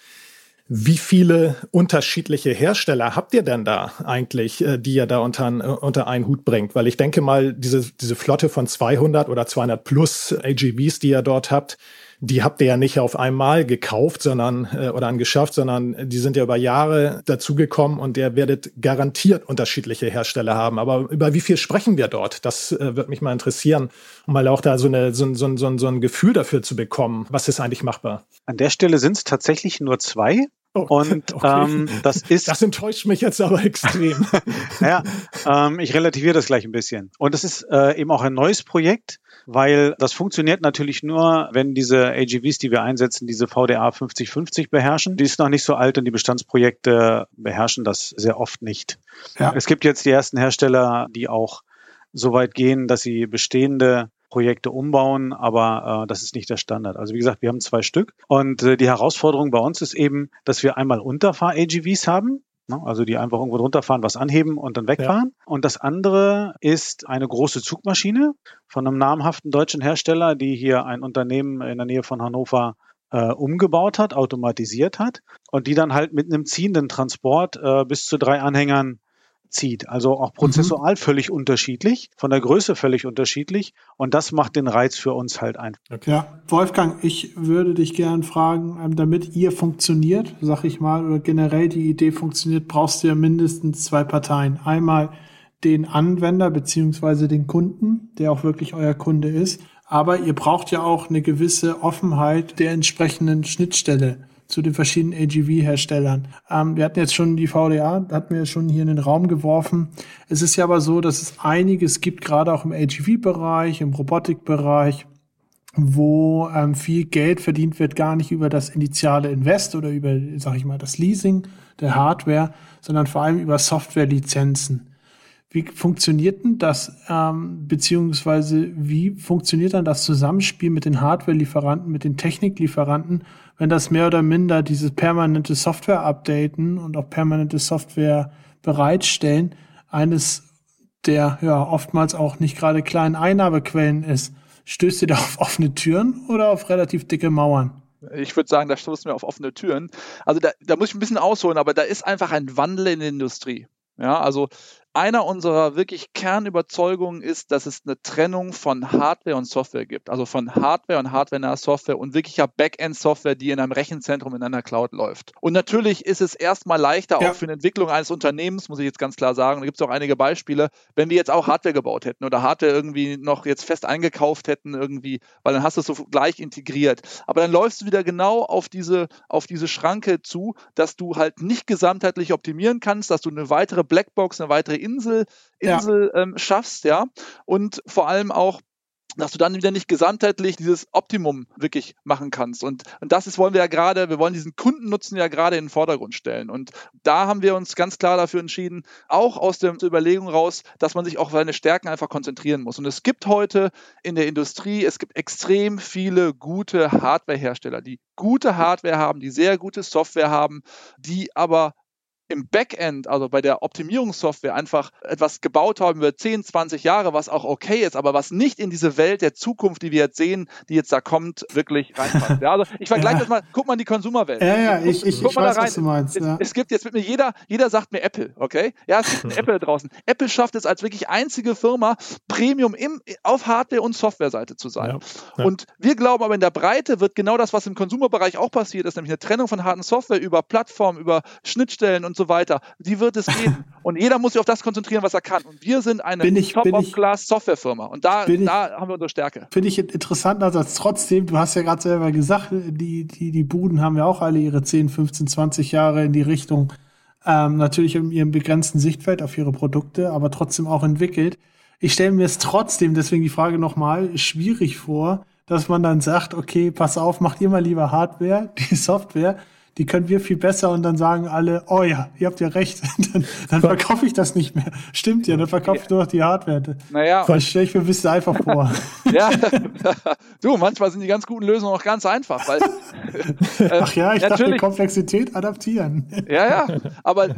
Wie viele unterschiedliche Hersteller habt ihr denn da eigentlich, äh, die ihr da unter, unter einen Hut bringt? Weil ich denke mal, diese, diese Flotte von 200 oder 200 plus AGVs, die ihr dort habt, die habt ihr ja nicht auf einmal gekauft, sondern äh, oder angeschafft, sondern die sind ja über Jahre dazugekommen und ihr werdet garantiert unterschiedliche Hersteller haben. Aber über wie viel sprechen wir dort? Das äh, wird mich mal interessieren, um mal auch da so, eine, so, so, so, so ein Gefühl dafür zu bekommen. Was ist eigentlich machbar? An der Stelle sind es tatsächlich nur zwei. Oh, und *laughs* okay. ähm, das ist. Das enttäuscht mich jetzt aber extrem. *laughs* naja, ähm, ich relativiere das gleich ein bisschen. Und es ist äh, eben auch ein neues Projekt weil das funktioniert natürlich nur, wenn diese AGVs, die wir einsetzen, diese VDA 5050 beherrschen. Die ist noch nicht so alt und die Bestandsprojekte beherrschen das sehr oft nicht. Ja. Es gibt jetzt die ersten Hersteller, die auch so weit gehen, dass sie bestehende Projekte umbauen, aber äh, das ist nicht der Standard. Also wie gesagt, wir haben zwei Stück und äh, die Herausforderung bei uns ist eben, dass wir einmal Unterfahr-AGVs haben, Ne? Also die einfach irgendwo drunter fahren, was anheben und dann wegfahren. Ja. Und das andere ist eine große Zugmaschine von einem namhaften deutschen Hersteller, die hier ein Unternehmen in der Nähe von Hannover äh, umgebaut hat, automatisiert hat und die dann halt mit einem ziehenden Transport äh, bis zu drei Anhängern zieht. Also auch prozessual mhm. völlig unterschiedlich, von der Größe völlig unterschiedlich. Und das macht den Reiz für uns halt einfach. Okay. Ja, Wolfgang, ich würde dich gern fragen, ähm, damit ihr funktioniert, sag ich mal, oder generell die Idee funktioniert, brauchst du ja mindestens zwei Parteien. Einmal den Anwender beziehungsweise den Kunden, der auch wirklich euer Kunde ist. Aber ihr braucht ja auch eine gewisse Offenheit der entsprechenden Schnittstelle zu den verschiedenen AGV-Herstellern. Ähm, wir hatten jetzt schon die VDA, hatten wir schon hier in den Raum geworfen. Es ist ja aber so, dass es einiges gibt, gerade auch im AGV-Bereich, im Robotikbereich, wo ähm, viel Geld verdient wird, gar nicht über das initiale Invest oder über, sag ich mal, das Leasing der Hardware, sondern vor allem über Softwarelizenzen. Wie funktioniert denn das, ähm, beziehungsweise wie funktioniert dann das Zusammenspiel mit den Hardware-Lieferanten, mit den Techniklieferanten, wenn das mehr oder minder dieses permanente Software-Updaten und auch permanente Software bereitstellen eines der ja oftmals auch nicht gerade kleinen Einnahmequellen ist? Stößt ihr da auf offene Türen oder auf relativ dicke Mauern? Ich würde sagen, da stoßen wir auf offene Türen. Also da, da muss ich ein bisschen ausholen, aber da ist einfach ein Wandel in der Industrie. Ja, also einer unserer wirklich Kernüberzeugungen ist, dass es eine Trennung von Hardware und Software gibt. Also von Hardware und hardware Software und wirklicher Backend-Software, die in einem Rechenzentrum in einer Cloud läuft. Und natürlich ist es erstmal leichter, ja. auch für eine Entwicklung eines Unternehmens, muss ich jetzt ganz klar sagen, da gibt es auch einige Beispiele, wenn wir jetzt auch Hardware gebaut hätten oder Hardware irgendwie noch jetzt fest eingekauft hätten irgendwie, weil dann hast du es so gleich integriert. Aber dann läufst du wieder genau auf diese, auf diese Schranke zu, dass du halt nicht gesamtheitlich optimieren kannst, dass du eine weitere Blackbox, eine weitere Insel, Insel ja. ähm, schaffst, ja. Und vor allem auch, dass du dann wieder nicht gesamtheitlich dieses Optimum wirklich machen kannst. Und, und das ist, wollen wir ja gerade, wir wollen diesen Kundennutzen ja gerade in den Vordergrund stellen. Und da haben wir uns ganz klar dafür entschieden, auch aus der Überlegung raus, dass man sich auch auf seine Stärken einfach konzentrieren muss. Und es gibt heute in der Industrie, es gibt extrem viele gute Hardwarehersteller, die gute Hardware haben, die sehr gute Software haben, die aber im Backend, also bei der Optimierungssoftware, einfach etwas gebaut haben über 10, 20 Jahre, was auch okay ist, aber was nicht in diese Welt der Zukunft, die wir jetzt sehen, die jetzt da kommt, wirklich reinpasst. Ja, also ich vergleiche ja. das mal, guck mal in die Konsumerwelt. Ja, ja, ich, ich, ich weiß, was du meinst. Ja. Es, es, gibt jetzt mit mir jeder, jeder sagt mir Apple, okay? Ja, es gibt *laughs* Apple draußen. Apple schafft es als wirklich einzige Firma, Premium im, auf Hardware- und Softwareseite zu sein. Ja. Und wir glauben aber in der Breite wird genau das, was im Konsumerbereich auch passiert ist, nämlich eine Trennung von harten Software über Plattformen, über Schnittstellen und so weiter. Die wird es geben. *laughs* und jeder muss sich auf das konzentrieren, was er kann. Und wir sind eine Top-of-Class-Softwarefirma. Und da, da haben wir unsere Stärke. Finde ich interessant, also trotzdem, du hast ja gerade selber gesagt, die, die, die Buden haben ja auch alle ihre 10, 15, 20 Jahre in die Richtung, ähm, natürlich in ihrem begrenzten Sichtfeld auf ihre Produkte, aber trotzdem auch entwickelt. Ich stelle mir es trotzdem, deswegen die Frage nochmal, schwierig vor, dass man dann sagt, okay, pass auf, macht ihr mal lieber Hardware, *laughs* die Software, die können wir viel besser und dann sagen alle, oh ja, ihr habt ja recht, *laughs* dann, dann verkaufe ich das nicht mehr. Stimmt ja, dann verkaufe ich nur noch die Hardware. Naja. Das stelle ich mir ein bisschen einfach *laughs* vor. ja, *laughs* du, manchmal sind die ganz guten Lösungen auch ganz einfach, weil. Äh, Ach ja, ich dachte, Komplexität adaptieren. ja, ja, aber,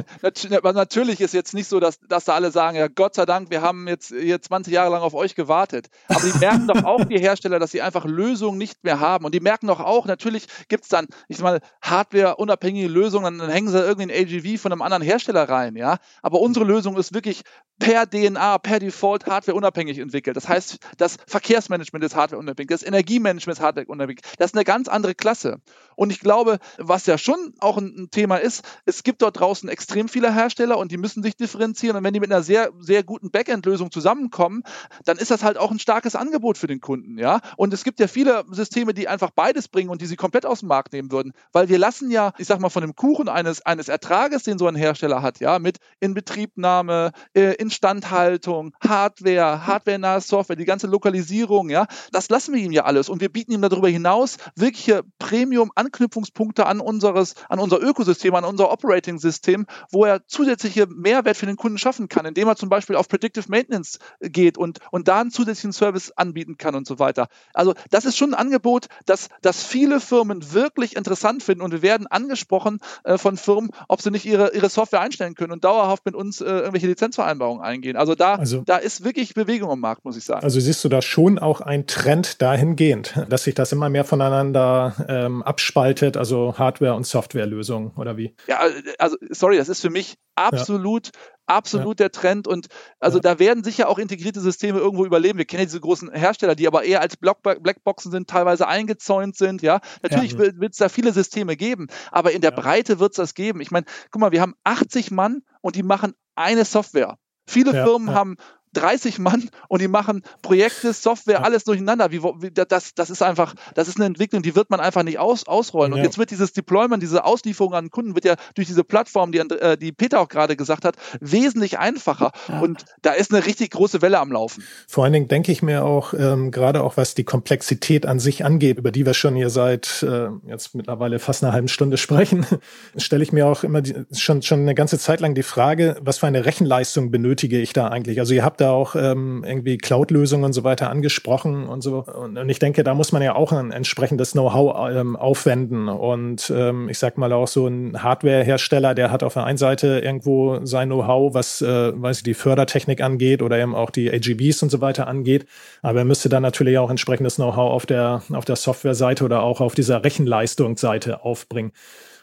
aber, natürlich ist jetzt nicht so, dass, dass da alle sagen, ja, Gott sei Dank, wir haben jetzt hier 20 Jahre lang auf euch gewartet. Aber die merken doch auch, die Hersteller, dass sie einfach Lösungen nicht mehr haben. Und die merken doch auch, natürlich gibt es dann, ich sag mal, Hardware unabhängige Lösung, dann, dann hängen sie irgendeinen AGV von einem anderen Hersteller rein, ja. Aber unsere Lösung ist wirklich per DNA, per Default Hardware unabhängig entwickelt. Das heißt, das Verkehrsmanagement ist Hardware unabhängig, das Energiemanagement ist Hardware unabhängig. Das ist eine ganz andere Klasse. Und ich glaube, was ja schon auch ein, Thema ist, es gibt dort draußen extrem viele Hersteller und die müssen sich differenzieren. Und wenn die mit einer sehr, sehr guten Backend-Lösung zusammenkommen, dann ist das halt auch ein starkes Angebot für den Kunden, ja. Und es gibt ja viele Systeme, die einfach beides bringen und die sie komplett aus dem Markt nehmen würden. Weil wir lassen ja, ich sag mal, von dem Kuchen eines, eines Ertrages, den so ein Hersteller hat, ja, mit Inbetriebnahme, äh, Instandhaltung, Hardware, hardware-nahe Software, die ganze Lokalisierung, ja, das lassen wir ihm ja alles. Und wir bieten ihm darüber hinaus wirkliche Premium-Anknüpfungspunkte an unseres, an unser Ökosystem, an unser Operating-System, wo er zusätzliche Mehrwert für den Kunden schaffen kann, indem er zum Beispiel auf Predictive Maintenance geht und, und da einen zusätzlichen Service anbieten kann und so weiter. Also das ist schon ein Angebot, das, das viele Firmen wirklich interessant finden und wir werden angesprochen äh, von Firmen, ob sie nicht ihre, ihre Software einstellen können und dauerhaft mit uns äh, irgendwelche Lizenzvereinbarungen eingehen. Also da, also da ist wirklich Bewegung am Markt, muss ich sagen. Also siehst du da schon auch einen Trend dahingehend, dass sich das immer mehr voneinander ähm, abspaltet, also Hardware- und Softwarelösungen oder wie? Ja, also sorry, das ist für mich absolut, ja. Absolut ja. der Trend. Und also ja. da werden sicher auch integrierte Systeme irgendwo überleben. Wir kennen ja diese großen Hersteller, die aber eher als Blackboxen sind, teilweise eingezäunt sind. Ja, natürlich wird es da viele Systeme geben, aber in der Breite wird es das geben. Ich meine, guck mal, wir haben 80 Mann und die machen eine Software. Viele Firmen haben 30 Mann und die machen Projekte, Software, alles durcheinander. Wie, wie, das, das ist einfach, das ist eine Entwicklung, die wird man einfach nicht aus, ausrollen. Ja. Und jetzt wird dieses Deployment, diese Auslieferung an Kunden, wird ja durch diese Plattform, die, äh, die Peter auch gerade gesagt hat, wesentlich einfacher. Ja. Und da ist eine richtig große Welle am Laufen. Vor allen Dingen denke ich mir auch, ähm, gerade auch was die Komplexität an sich angeht, über die wir schon hier seit äh, jetzt mittlerweile fast einer halben Stunde sprechen, *laughs* stelle ich mir auch immer die, schon, schon eine ganze Zeit lang die Frage, was für eine Rechenleistung benötige ich da eigentlich? Also ihr habt da auch ähm, irgendwie Cloud-Lösungen und so weiter angesprochen und so. Und, und, ich denke, da muss man ja auch ein entsprechendes Know-how ähm, aufwenden. Und ähm, ich sag mal auch so ein Hardware-Hersteller, der hat auf der einen Seite irgendwo sein Know-how, was, äh, weiß ich, die Fördertechnik angeht oder eben auch die AGBs und so weiter angeht. Aber er müsste dann natürlich auch entsprechendes Know-how auf der, auf der Software-Seite oder auch auf dieser Rechenleistungsseite aufbringen.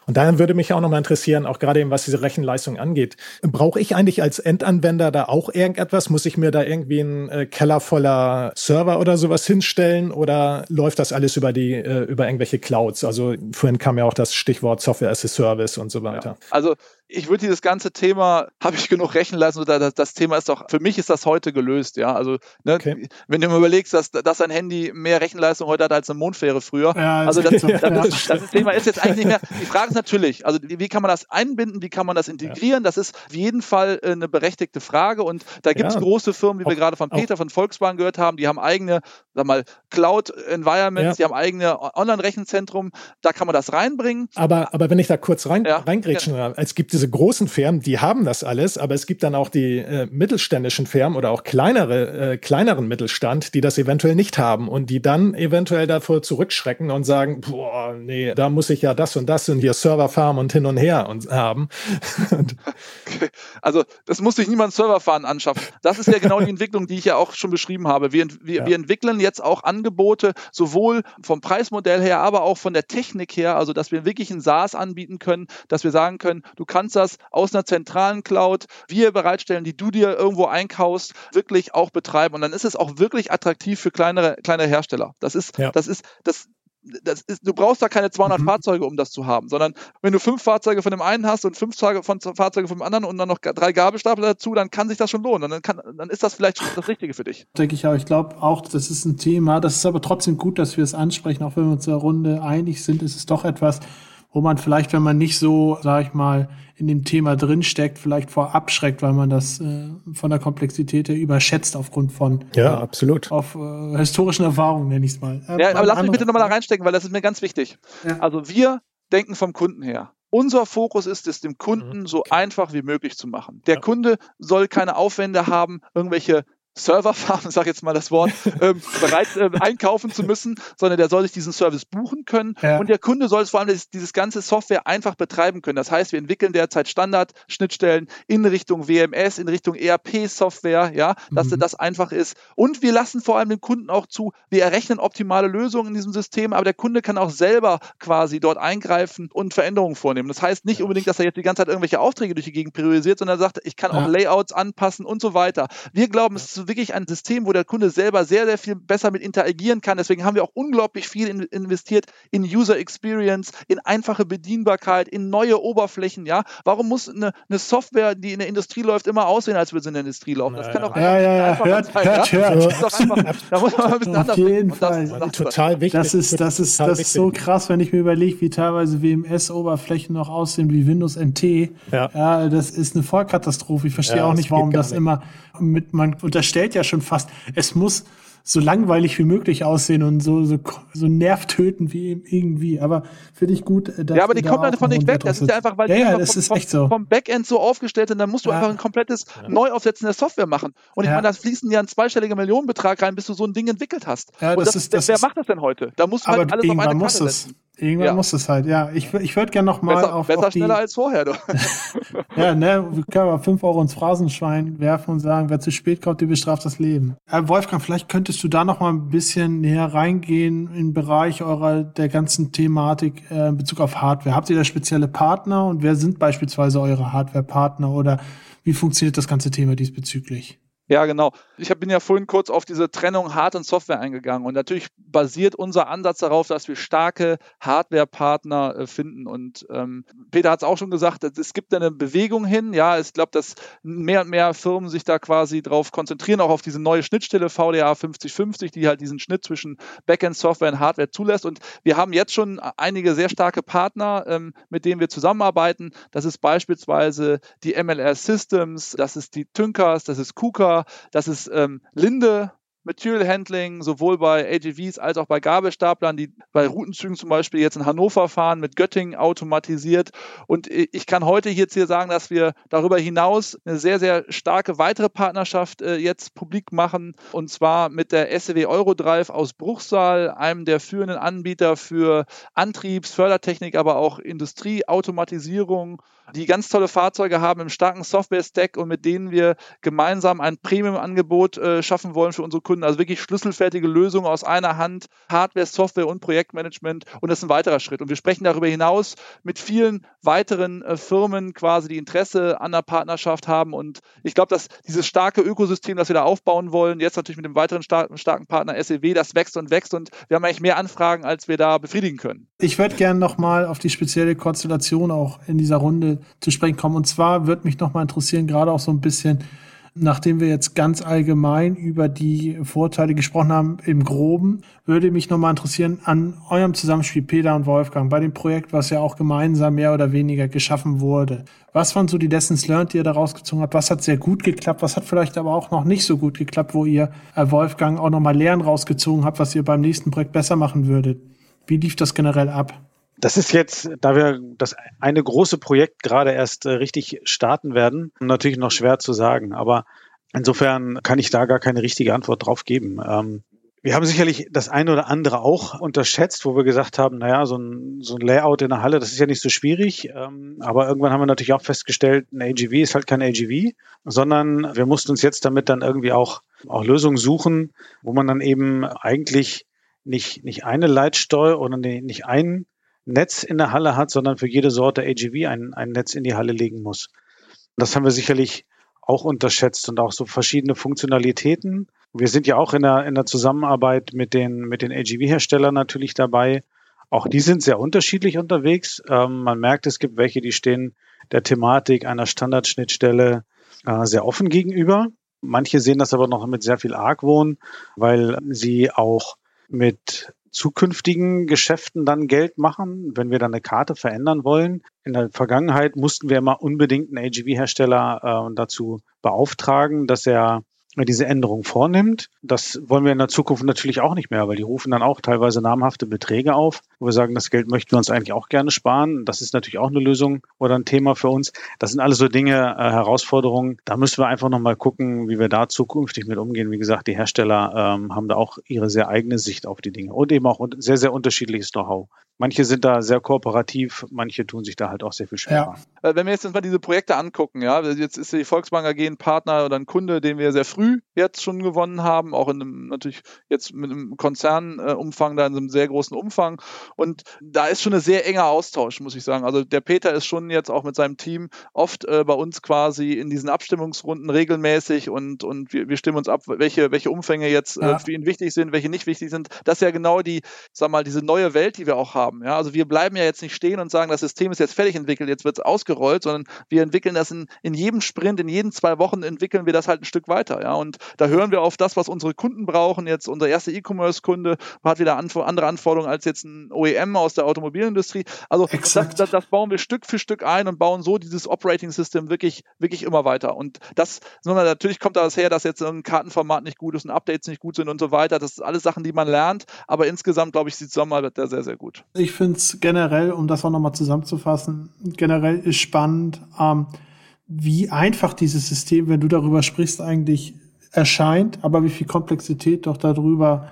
Und daher würde mich auch nochmal interessieren, auch gerade eben was diese Rechenleistung angeht. Brauche ich eigentlich als Endanwender da auch irgendetwas? Muss ich mir da irgendwie einen äh, Keller voller Server oder sowas hinstellen oder läuft das alles über die, äh, über irgendwelche Clouds? Also vorhin kam ja auch das Stichwort Software as a Service und so weiter. Ja. Also ich würde dieses ganze Thema, *laughs* habe ich genug Rechenleistung, das, das Thema ist doch, für mich ist das heute gelöst, ja. Also, ne, okay. wenn du mir überlegst, dass, dass ein Handy mehr Rechenleistung heute hat als eine Mondfähre früher. Ja, also das, *laughs* das, das, das, Thema ist jetzt eigentlich nicht mehr. Die Frage ist natürlich, also wie kann man das einbinden, wie kann man das integrieren? Das ist auf jeden Fall äh, eine berechtigte Frage. Und da gibt es ja. große Firmen, wie wir gerade von Peter von Volkswagen gehört haben, die haben eigene, sag mal, Cloud-Environments, die haben eigene Online-Rechenzentrum, da kann man das reinbringen. Aber, aber wenn ich da kurz rein, ja. reingrätschen, ja. es gibt diese großen Firmen, die haben das alles, aber es gibt dann auch die äh, mittelständischen Firmen oder auch kleinere, äh, kleineren Mittelstand, die das eventuell nicht haben und die dann eventuell davor zurückschrecken und sagen, boah, nee, da muss ich ja das und das und hier Serverfarm und hin und her und haben. *laughs* okay. Also das muss sich niemand Serverfarm anschaffen. Das ist ja genau die Entwicklung, die ich ja auch schon beschrieben habe. Wir, wir, ja. wir entwickeln jetzt auch Angebote, sowohl vom Preismodell her, aber auch von der Technik her, also dass wir wirklich ein SaaS anbieten können, dass wir sagen können, du kannst das aus einer zentralen Cloud, wir bereitstellen, die du dir irgendwo einkaufst, wirklich auch betreiben. Und dann ist es auch wirklich attraktiv für kleinere, kleine Hersteller. Das ist, ja. das ist, das, das ist, du brauchst da keine 200 mhm. Fahrzeuge, um das zu haben, sondern wenn du fünf Fahrzeuge von dem einen hast und fünf von Fahrzeuge von dem anderen und dann noch drei Gabelstapler dazu, dann kann sich das schon lohnen. Dann, kann, dann ist das vielleicht das Richtige für dich. Denke ich auch. Ich glaube auch, das ist ein Thema. Das ist aber trotzdem gut, dass wir es ansprechen, auch wenn wir uns in der Runde einig sind, ist es doch etwas, wo man vielleicht, wenn man nicht so, sag ich mal, in dem Thema drinsteckt, vielleicht vor abschreckt, weil man das äh, von der Komplexität her überschätzt aufgrund von ja, äh, absolut. auf äh, historischen Erfahrungen, nenne ich es mal. Äh, ja, aber lass mich bitte nochmal da reinstecken, weil das ist mir ganz wichtig. Ja. Also wir denken vom Kunden her. Unser Fokus ist es, dem Kunden mhm. so einfach wie möglich zu machen. Der ja. Kunde soll keine Aufwände haben, irgendwelche Serverfarm, *laughs* sag jetzt mal das Wort, *laughs* ähm, bereit äh, einkaufen zu müssen, sondern der soll sich diesen Service buchen können ja. und der Kunde soll es vor allem dieses, dieses ganze Software einfach betreiben können. Das heißt, wir entwickeln derzeit Standard-Schnittstellen in Richtung WMS, in Richtung ERP-Software, ja, dass mhm. das einfach ist. Und wir lassen vor allem den Kunden auch zu, wir errechnen optimale Lösungen in diesem System, aber der Kunde kann auch selber quasi dort eingreifen und Veränderungen vornehmen. Das heißt nicht unbedingt, dass er jetzt die ganze Zeit irgendwelche Aufträge durch die Gegend priorisiert, sondern er sagt, ich kann auch Layouts anpassen und so weiter. Wir glauben, es ist wirklich ein System, wo der Kunde selber sehr, sehr viel besser mit interagieren kann. Deswegen haben wir auch unglaublich viel in, investiert in User Experience, in einfache Bedienbarkeit, in neue Oberflächen. Ja, warum muss eine, eine Software, die in der Industrie läuft, immer aussehen, als würde sie in der Industrie laufen? Das kann doch einfach, ja, ja, ja. hört, sein, hört, ja? hört. Einfach, da muss man ein bisschen Auf jeden Fall. Das, das, total wichtig. Das ist, das ist, das ist so krass, wenn ich mir überlege, wie teilweise WMS-Oberflächen noch aussehen wie Windows NT. Ja. ja, das ist eine Vollkatastrophe. Ich verstehe ja, auch nicht, warum das nicht. immer mit, man unterstellt ja schon fast, es muss so langweilig wie möglich aussehen und so, so, so nervtötend wie irgendwie. Aber finde ich gut, dass Ja, aber die kommen einfach nicht weg. Das ist ja einfach, weil ja, die ja, das vom, ist echt so. vom Backend so aufgestellt sind, dann musst du ja. einfach ein komplettes ja. Neuaufsetzen der Software machen. Und ich meine, da fließen ja ein zweistelliger Millionenbetrag rein, bis du so ein Ding entwickelt hast. Ja, das, das ist, das wer ist, macht das denn heute? Da musst du halt alles auf eine Karte setzen. Irgendwann ja. muss es halt, ja. Ich, ich würde gerne noch mal besser, auf, besser auf schneller als vorher. Doch. *laughs* ja, ne, wir können aber 5 Euro ins Phrasenschwein werfen und sagen, wer zu spät kommt, der bestraft das Leben. Äh, Wolfgang, vielleicht könntest du da noch mal ein bisschen näher reingehen im Bereich eurer der ganzen Thematik äh, in Bezug auf Hardware. Habt ihr da spezielle Partner und wer sind beispielsweise eure Hardware-Partner oder wie funktioniert das ganze Thema diesbezüglich? Ja, genau. Ich bin ja vorhin kurz auf diese Trennung Hard- und Software eingegangen. Und natürlich basiert unser Ansatz darauf, dass wir starke Hardware-Partner äh, finden. Und ähm, Peter hat es auch schon gesagt, es gibt eine Bewegung hin. Ja, ich glaube, dass mehr und mehr Firmen sich da quasi darauf konzentrieren, auch auf diese neue Schnittstelle VDA 5050, die halt diesen Schnitt zwischen Backend-Software und Hardware zulässt. Und wir haben jetzt schon einige sehr starke Partner, ähm, mit denen wir zusammenarbeiten. Das ist beispielsweise die MLR Systems, das ist die Tünkers, das ist KUKA, das ist ähm, Linde, Material Handling, sowohl bei AGVs als auch bei Gabelstaplern, die bei Routenzügen zum Beispiel jetzt in Hannover fahren, mit Göttingen automatisiert. Und ich kann heute jetzt hier sagen, dass wir darüber hinaus eine sehr, sehr starke weitere Partnerschaft äh, jetzt publik machen. Und zwar mit der SEW Eurodrive aus Bruchsal, einem der führenden Anbieter für Antriebs-, Fördertechnik, aber auch Industrieautomatisierung die ganz tolle Fahrzeuge haben im starken Software-Stack und mit denen wir gemeinsam ein Premium-Angebot äh, schaffen wollen für unsere Kunden. Also wirklich schlüsselfertige Lösungen aus einer Hand, Hardware, Software und Projektmanagement. Und das ist ein weiterer Schritt. Und wir sprechen darüber hinaus mit vielen weiteren äh, Firmen quasi, die Interesse an der Partnerschaft haben. Und ich glaube, dass dieses starke Ökosystem, das wir da aufbauen wollen, jetzt natürlich mit dem weiteren star starken Partner SEW, das wächst und wächst. Und wir haben eigentlich mehr Anfragen, als wir da befriedigen können. Ich würde gerne nochmal auf die spezielle Konstellation auch in dieser Runde zu sprechen kommen. Und zwar würde mich noch mal interessieren, gerade auch so ein bisschen, nachdem wir jetzt ganz allgemein über die Vorteile gesprochen haben, im Groben, würde mich noch mal interessieren an eurem Zusammenspiel Peter und Wolfgang bei dem Projekt, was ja auch gemeinsam mehr oder weniger geschaffen wurde. Was waren so die Lessons learned, die ihr daraus gezogen habt? Was hat sehr gut geklappt? Was hat vielleicht aber auch noch nicht so gut geklappt, wo ihr äh, Wolfgang auch noch mal Lehren rausgezogen habt, was ihr beim nächsten Projekt besser machen würdet? Wie lief das generell ab? Das ist jetzt, da wir das eine große Projekt gerade erst äh, richtig starten werden, natürlich noch schwer zu sagen. Aber insofern kann ich da gar keine richtige Antwort drauf geben. Ähm, wir haben sicherlich das eine oder andere auch unterschätzt, wo wir gesagt haben, naja, so ein, so ein Layout in der Halle, das ist ja nicht so schwierig. Ähm, aber irgendwann haben wir natürlich auch festgestellt, ein AGV ist halt kein AGV, sondern wir mussten uns jetzt damit dann irgendwie auch, auch Lösungen suchen, wo man dann eben eigentlich nicht, nicht eine Leitsteuer oder nicht ein Netz in der Halle hat, sondern für jede Sorte AGV ein, ein Netz in die Halle legen muss. Das haben wir sicherlich auch unterschätzt und auch so verschiedene Funktionalitäten. Wir sind ja auch in der, in der Zusammenarbeit mit den, mit den AGV-Herstellern natürlich dabei. Auch die sind sehr unterschiedlich unterwegs. Ähm, man merkt, es gibt welche, die stehen der Thematik einer Standardschnittstelle äh, sehr offen gegenüber. Manche sehen das aber noch mit sehr viel Argwohn, weil sie auch mit zukünftigen Geschäften dann Geld machen, wenn wir dann eine Karte verändern wollen. In der Vergangenheit mussten wir immer unbedingt einen AGV-Hersteller äh, dazu beauftragen, dass er diese Änderung vornimmt. Das wollen wir in der Zukunft natürlich auch nicht mehr, weil die rufen dann auch teilweise namhafte Beträge auf, wo wir sagen, das Geld möchten wir uns eigentlich auch gerne sparen. Das ist natürlich auch eine Lösung oder ein Thema für uns. Das sind alles so Dinge, äh, Herausforderungen. Da müssen wir einfach nochmal gucken, wie wir da zukünftig mit umgehen. Wie gesagt, die Hersteller ähm, haben da auch ihre sehr eigene Sicht auf die Dinge und eben auch sehr, sehr unterschiedliches Know-how. Manche sind da sehr kooperativ, manche tun sich da halt auch sehr viel schwerer. Ja. Äh, wenn wir jetzt mal diese Projekte angucken, ja, jetzt ist die Volksbank AG ein Partner oder ein Kunde, den wir sehr früh jetzt schon gewonnen haben, auch in einem, natürlich jetzt mit einem Konzernumfang, da in einem sehr großen Umfang. Und da ist schon ein sehr enger Austausch, muss ich sagen. Also der Peter ist schon jetzt auch mit seinem Team oft äh, bei uns quasi in diesen Abstimmungsrunden regelmäßig und, und wir, wir stimmen uns ab, welche, welche Umfänge jetzt äh, ja. äh, für ihn wichtig sind, welche nicht wichtig sind. Das ist ja genau die, sag mal, diese neue Welt, die wir auch haben haben. Ja? Also wir bleiben ja jetzt nicht stehen und sagen, das System ist jetzt fertig entwickelt, jetzt wird es ausgerollt, sondern wir entwickeln das in, in jedem Sprint, in jeden zwei Wochen entwickeln wir das halt ein Stück weiter. Ja? Und da hören wir auf das, was unsere Kunden brauchen. Jetzt unser erster E-Commerce-Kunde hat wieder anf andere Anforderungen als jetzt ein OEM aus der Automobilindustrie. Also das, das, das, bauen wir Stück für Stück ein und bauen so dieses Operating System wirklich, wirklich immer weiter. Und das, sondern natürlich kommt das her, dass jetzt ein Kartenformat nicht gut ist und Updates nicht gut sind und so weiter. Das sind alles Sachen, die man lernt. Aber insgesamt, glaube ich, sieht Zusammenarbeit da sehr, sehr gut ich finde es generell, um das auch nochmal zusammenzufassen, generell ist spannend, ähm, wie einfach dieses System, wenn du darüber sprichst, eigentlich erscheint, aber wie viel Komplexität doch darüber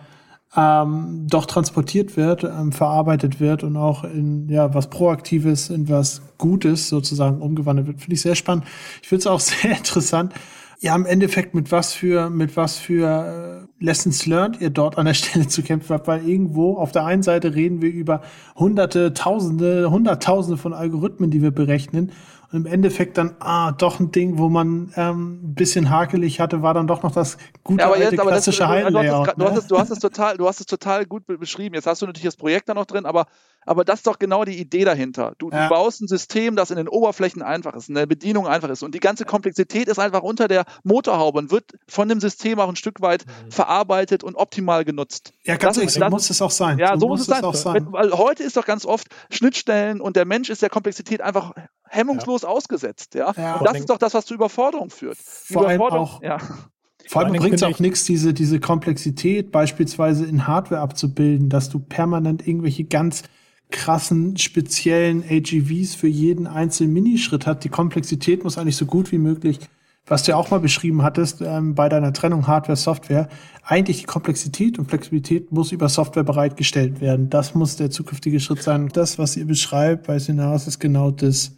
ähm, doch transportiert wird, ähm, verarbeitet wird und auch in ja was Proaktives, in was Gutes sozusagen umgewandelt wird. Finde ich sehr spannend. Ich finde es auch *laughs* sehr interessant, ja, im Endeffekt mit was für, mit was für äh, Lessons learned ihr dort an der *laughs* Stelle zu kämpfen habt, weil irgendwo auf der einen Seite reden wir über hunderte, tausende, hunderttausende von Algorithmen, die wir berechnen. Und im Endeffekt dann, ah, doch ein Ding, wo man ähm, ein bisschen hakelig hatte, war dann doch noch das gute ja, aber alte jetzt, aber klassische das, du, du, hast es, du hast es total, du hast es total gut beschrieben. Jetzt hast du natürlich das Projekt da noch drin, aber aber das ist doch genau die Idee dahinter. Du, ja. du, baust ein System, das in den Oberflächen einfach ist, in der Bedienung einfach ist. Und die ganze Komplexität ist einfach unter der Motorhaube und wird von dem System auch ein Stück weit mhm. verarbeitet und optimal genutzt. Ja, ganz ehrlich, so muss es auch sein. Ja, so, so muss es sein. Auch sein. Weil heute ist doch ganz oft Schnittstellen und der Mensch ist der Komplexität einfach hemmungslos ja. ausgesetzt. Ja? ja. Das ist doch das, was zu Überforderung führt. Vor allem auch, ja. Vor allem bringt es auch nichts, diese, diese Komplexität beispielsweise in Hardware abzubilden, dass du permanent irgendwelche ganz krassen, speziellen AGVs für jeden einzelnen Minischritt hat. Die Komplexität muss eigentlich so gut wie möglich, was du ja auch mal beschrieben hattest ähm, bei deiner Trennung Hardware-Software, eigentlich die Komplexität und Flexibilität muss über Software bereitgestellt werden. Das muss der zukünftige Schritt sein. Das, was ihr beschreibt bei Synaris, ist genau das,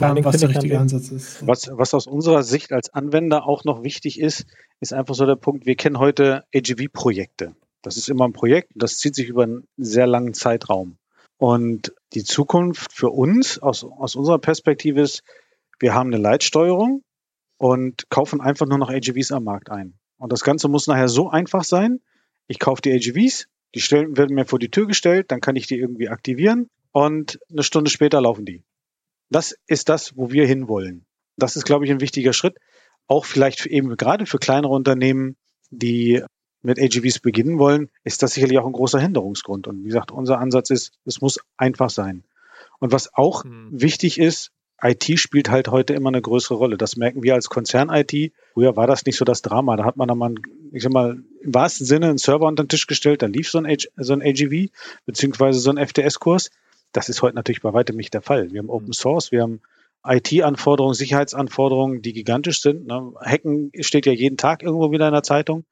ähm, was der richtige Ansatz ist. Was, was aus unserer Sicht als Anwender auch noch wichtig ist, ist einfach so der Punkt, wir kennen heute AGV-Projekte. Das ist immer ein Projekt, das zieht sich über einen sehr langen Zeitraum. Und die Zukunft für uns aus, aus unserer Perspektive ist, wir haben eine Leitsteuerung und kaufen einfach nur noch AGVs am Markt ein. Und das Ganze muss nachher so einfach sein. Ich kaufe die AGVs, die stellen, werden mir vor die Tür gestellt, dann kann ich die irgendwie aktivieren und eine Stunde später laufen die. Das ist das, wo wir hinwollen. Das ist, glaube ich, ein wichtiger Schritt. Auch vielleicht für eben gerade für kleinere Unternehmen, die mit AGVs beginnen wollen, ist das sicherlich auch ein großer Hinderungsgrund. Und wie gesagt, unser Ansatz ist, es muss einfach sein. Und was auch mhm. wichtig ist, IT spielt halt heute immer eine größere Rolle. Das merken wir als Konzern-IT. Früher war das nicht so das Drama. Da hat man dann mal, ich sag mal, im wahrsten Sinne einen Server unter den Tisch gestellt, da lief so ein, so ein AGV, beziehungsweise so ein FTS-Kurs. Das ist heute natürlich bei weitem nicht der Fall. Wir haben Open Source, wir haben IT-Anforderungen, Sicherheitsanforderungen, die gigantisch sind. Ne? Hacken steht ja jeden Tag irgendwo wieder in der Zeitung.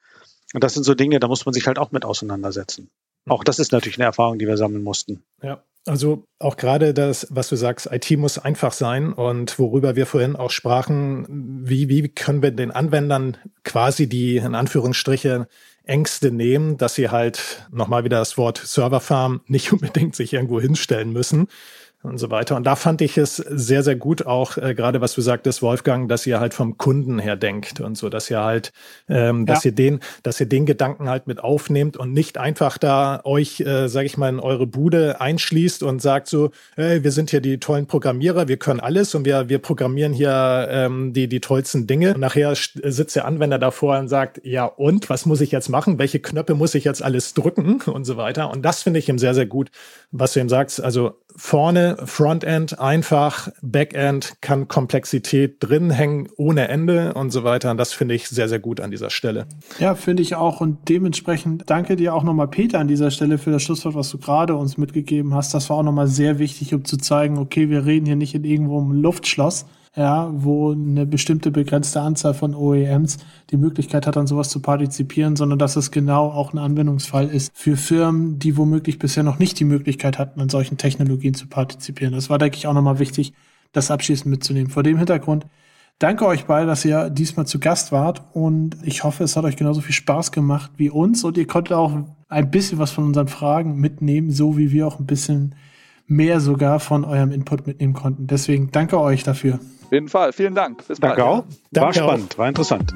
Und das sind so Dinge, da muss man sich halt auch mit auseinandersetzen. Auch das ist natürlich eine Erfahrung, die wir sammeln mussten. Ja, also auch gerade das, was du sagst, IT muss einfach sein und worüber wir vorhin auch sprachen, wie, wie können wir den Anwendern quasi die in Anführungsstriche Ängste nehmen, dass sie halt nochmal wieder das Wort Serverfarm nicht *laughs* unbedingt sich irgendwo hinstellen müssen, und so weiter. Und da fand ich es sehr, sehr gut, auch äh, gerade was du sagtest, Wolfgang, dass ihr halt vom Kunden her denkt und so, dass ihr halt, ähm, dass ja. ihr den, dass ihr den Gedanken halt mit aufnehmt und nicht einfach da euch, äh, sage ich mal, in eure Bude einschließt und sagt so, hey, wir sind hier die tollen Programmierer, wir können alles und wir, wir programmieren hier ähm, die, die tollsten Dinge. Und nachher sitzt der Anwender davor und sagt, ja und, was muss ich jetzt machen? Welche Knöpfe muss ich jetzt alles drücken und so weiter? Und das finde ich ihm sehr, sehr gut, was du ihm sagst. Also vorne Frontend einfach, Backend kann Komplexität drin hängen ohne Ende und so weiter. Und das finde ich sehr, sehr gut an dieser Stelle. Ja, finde ich auch. Und dementsprechend danke dir auch nochmal, Peter, an dieser Stelle für das Schlusswort, was du gerade uns mitgegeben hast. Das war auch nochmal sehr wichtig, um zu zeigen, okay, wir reden hier nicht in irgendwo um Luftschloss, ja, wo eine bestimmte begrenzte Anzahl von OEMs die Möglichkeit hat, an sowas zu partizipieren, sondern dass es genau auch ein Anwendungsfall ist für Firmen, die womöglich bisher noch nicht die Möglichkeit hatten, an solchen Technologien zu partizipieren. Das war, denke ich, auch nochmal wichtig, das abschließend mitzunehmen. Vor dem Hintergrund danke euch beide, dass ihr diesmal zu Gast wart und ich hoffe, es hat euch genauso viel Spaß gemacht wie uns und ihr konntet auch ein bisschen was von unseren Fragen mitnehmen, so wie wir auch ein bisschen mehr sogar von eurem Input mitnehmen konnten. Deswegen danke euch dafür. Auf jeden Fall. Vielen Dank. Bis bald. Danke auch. War spannend, auch. war interessant.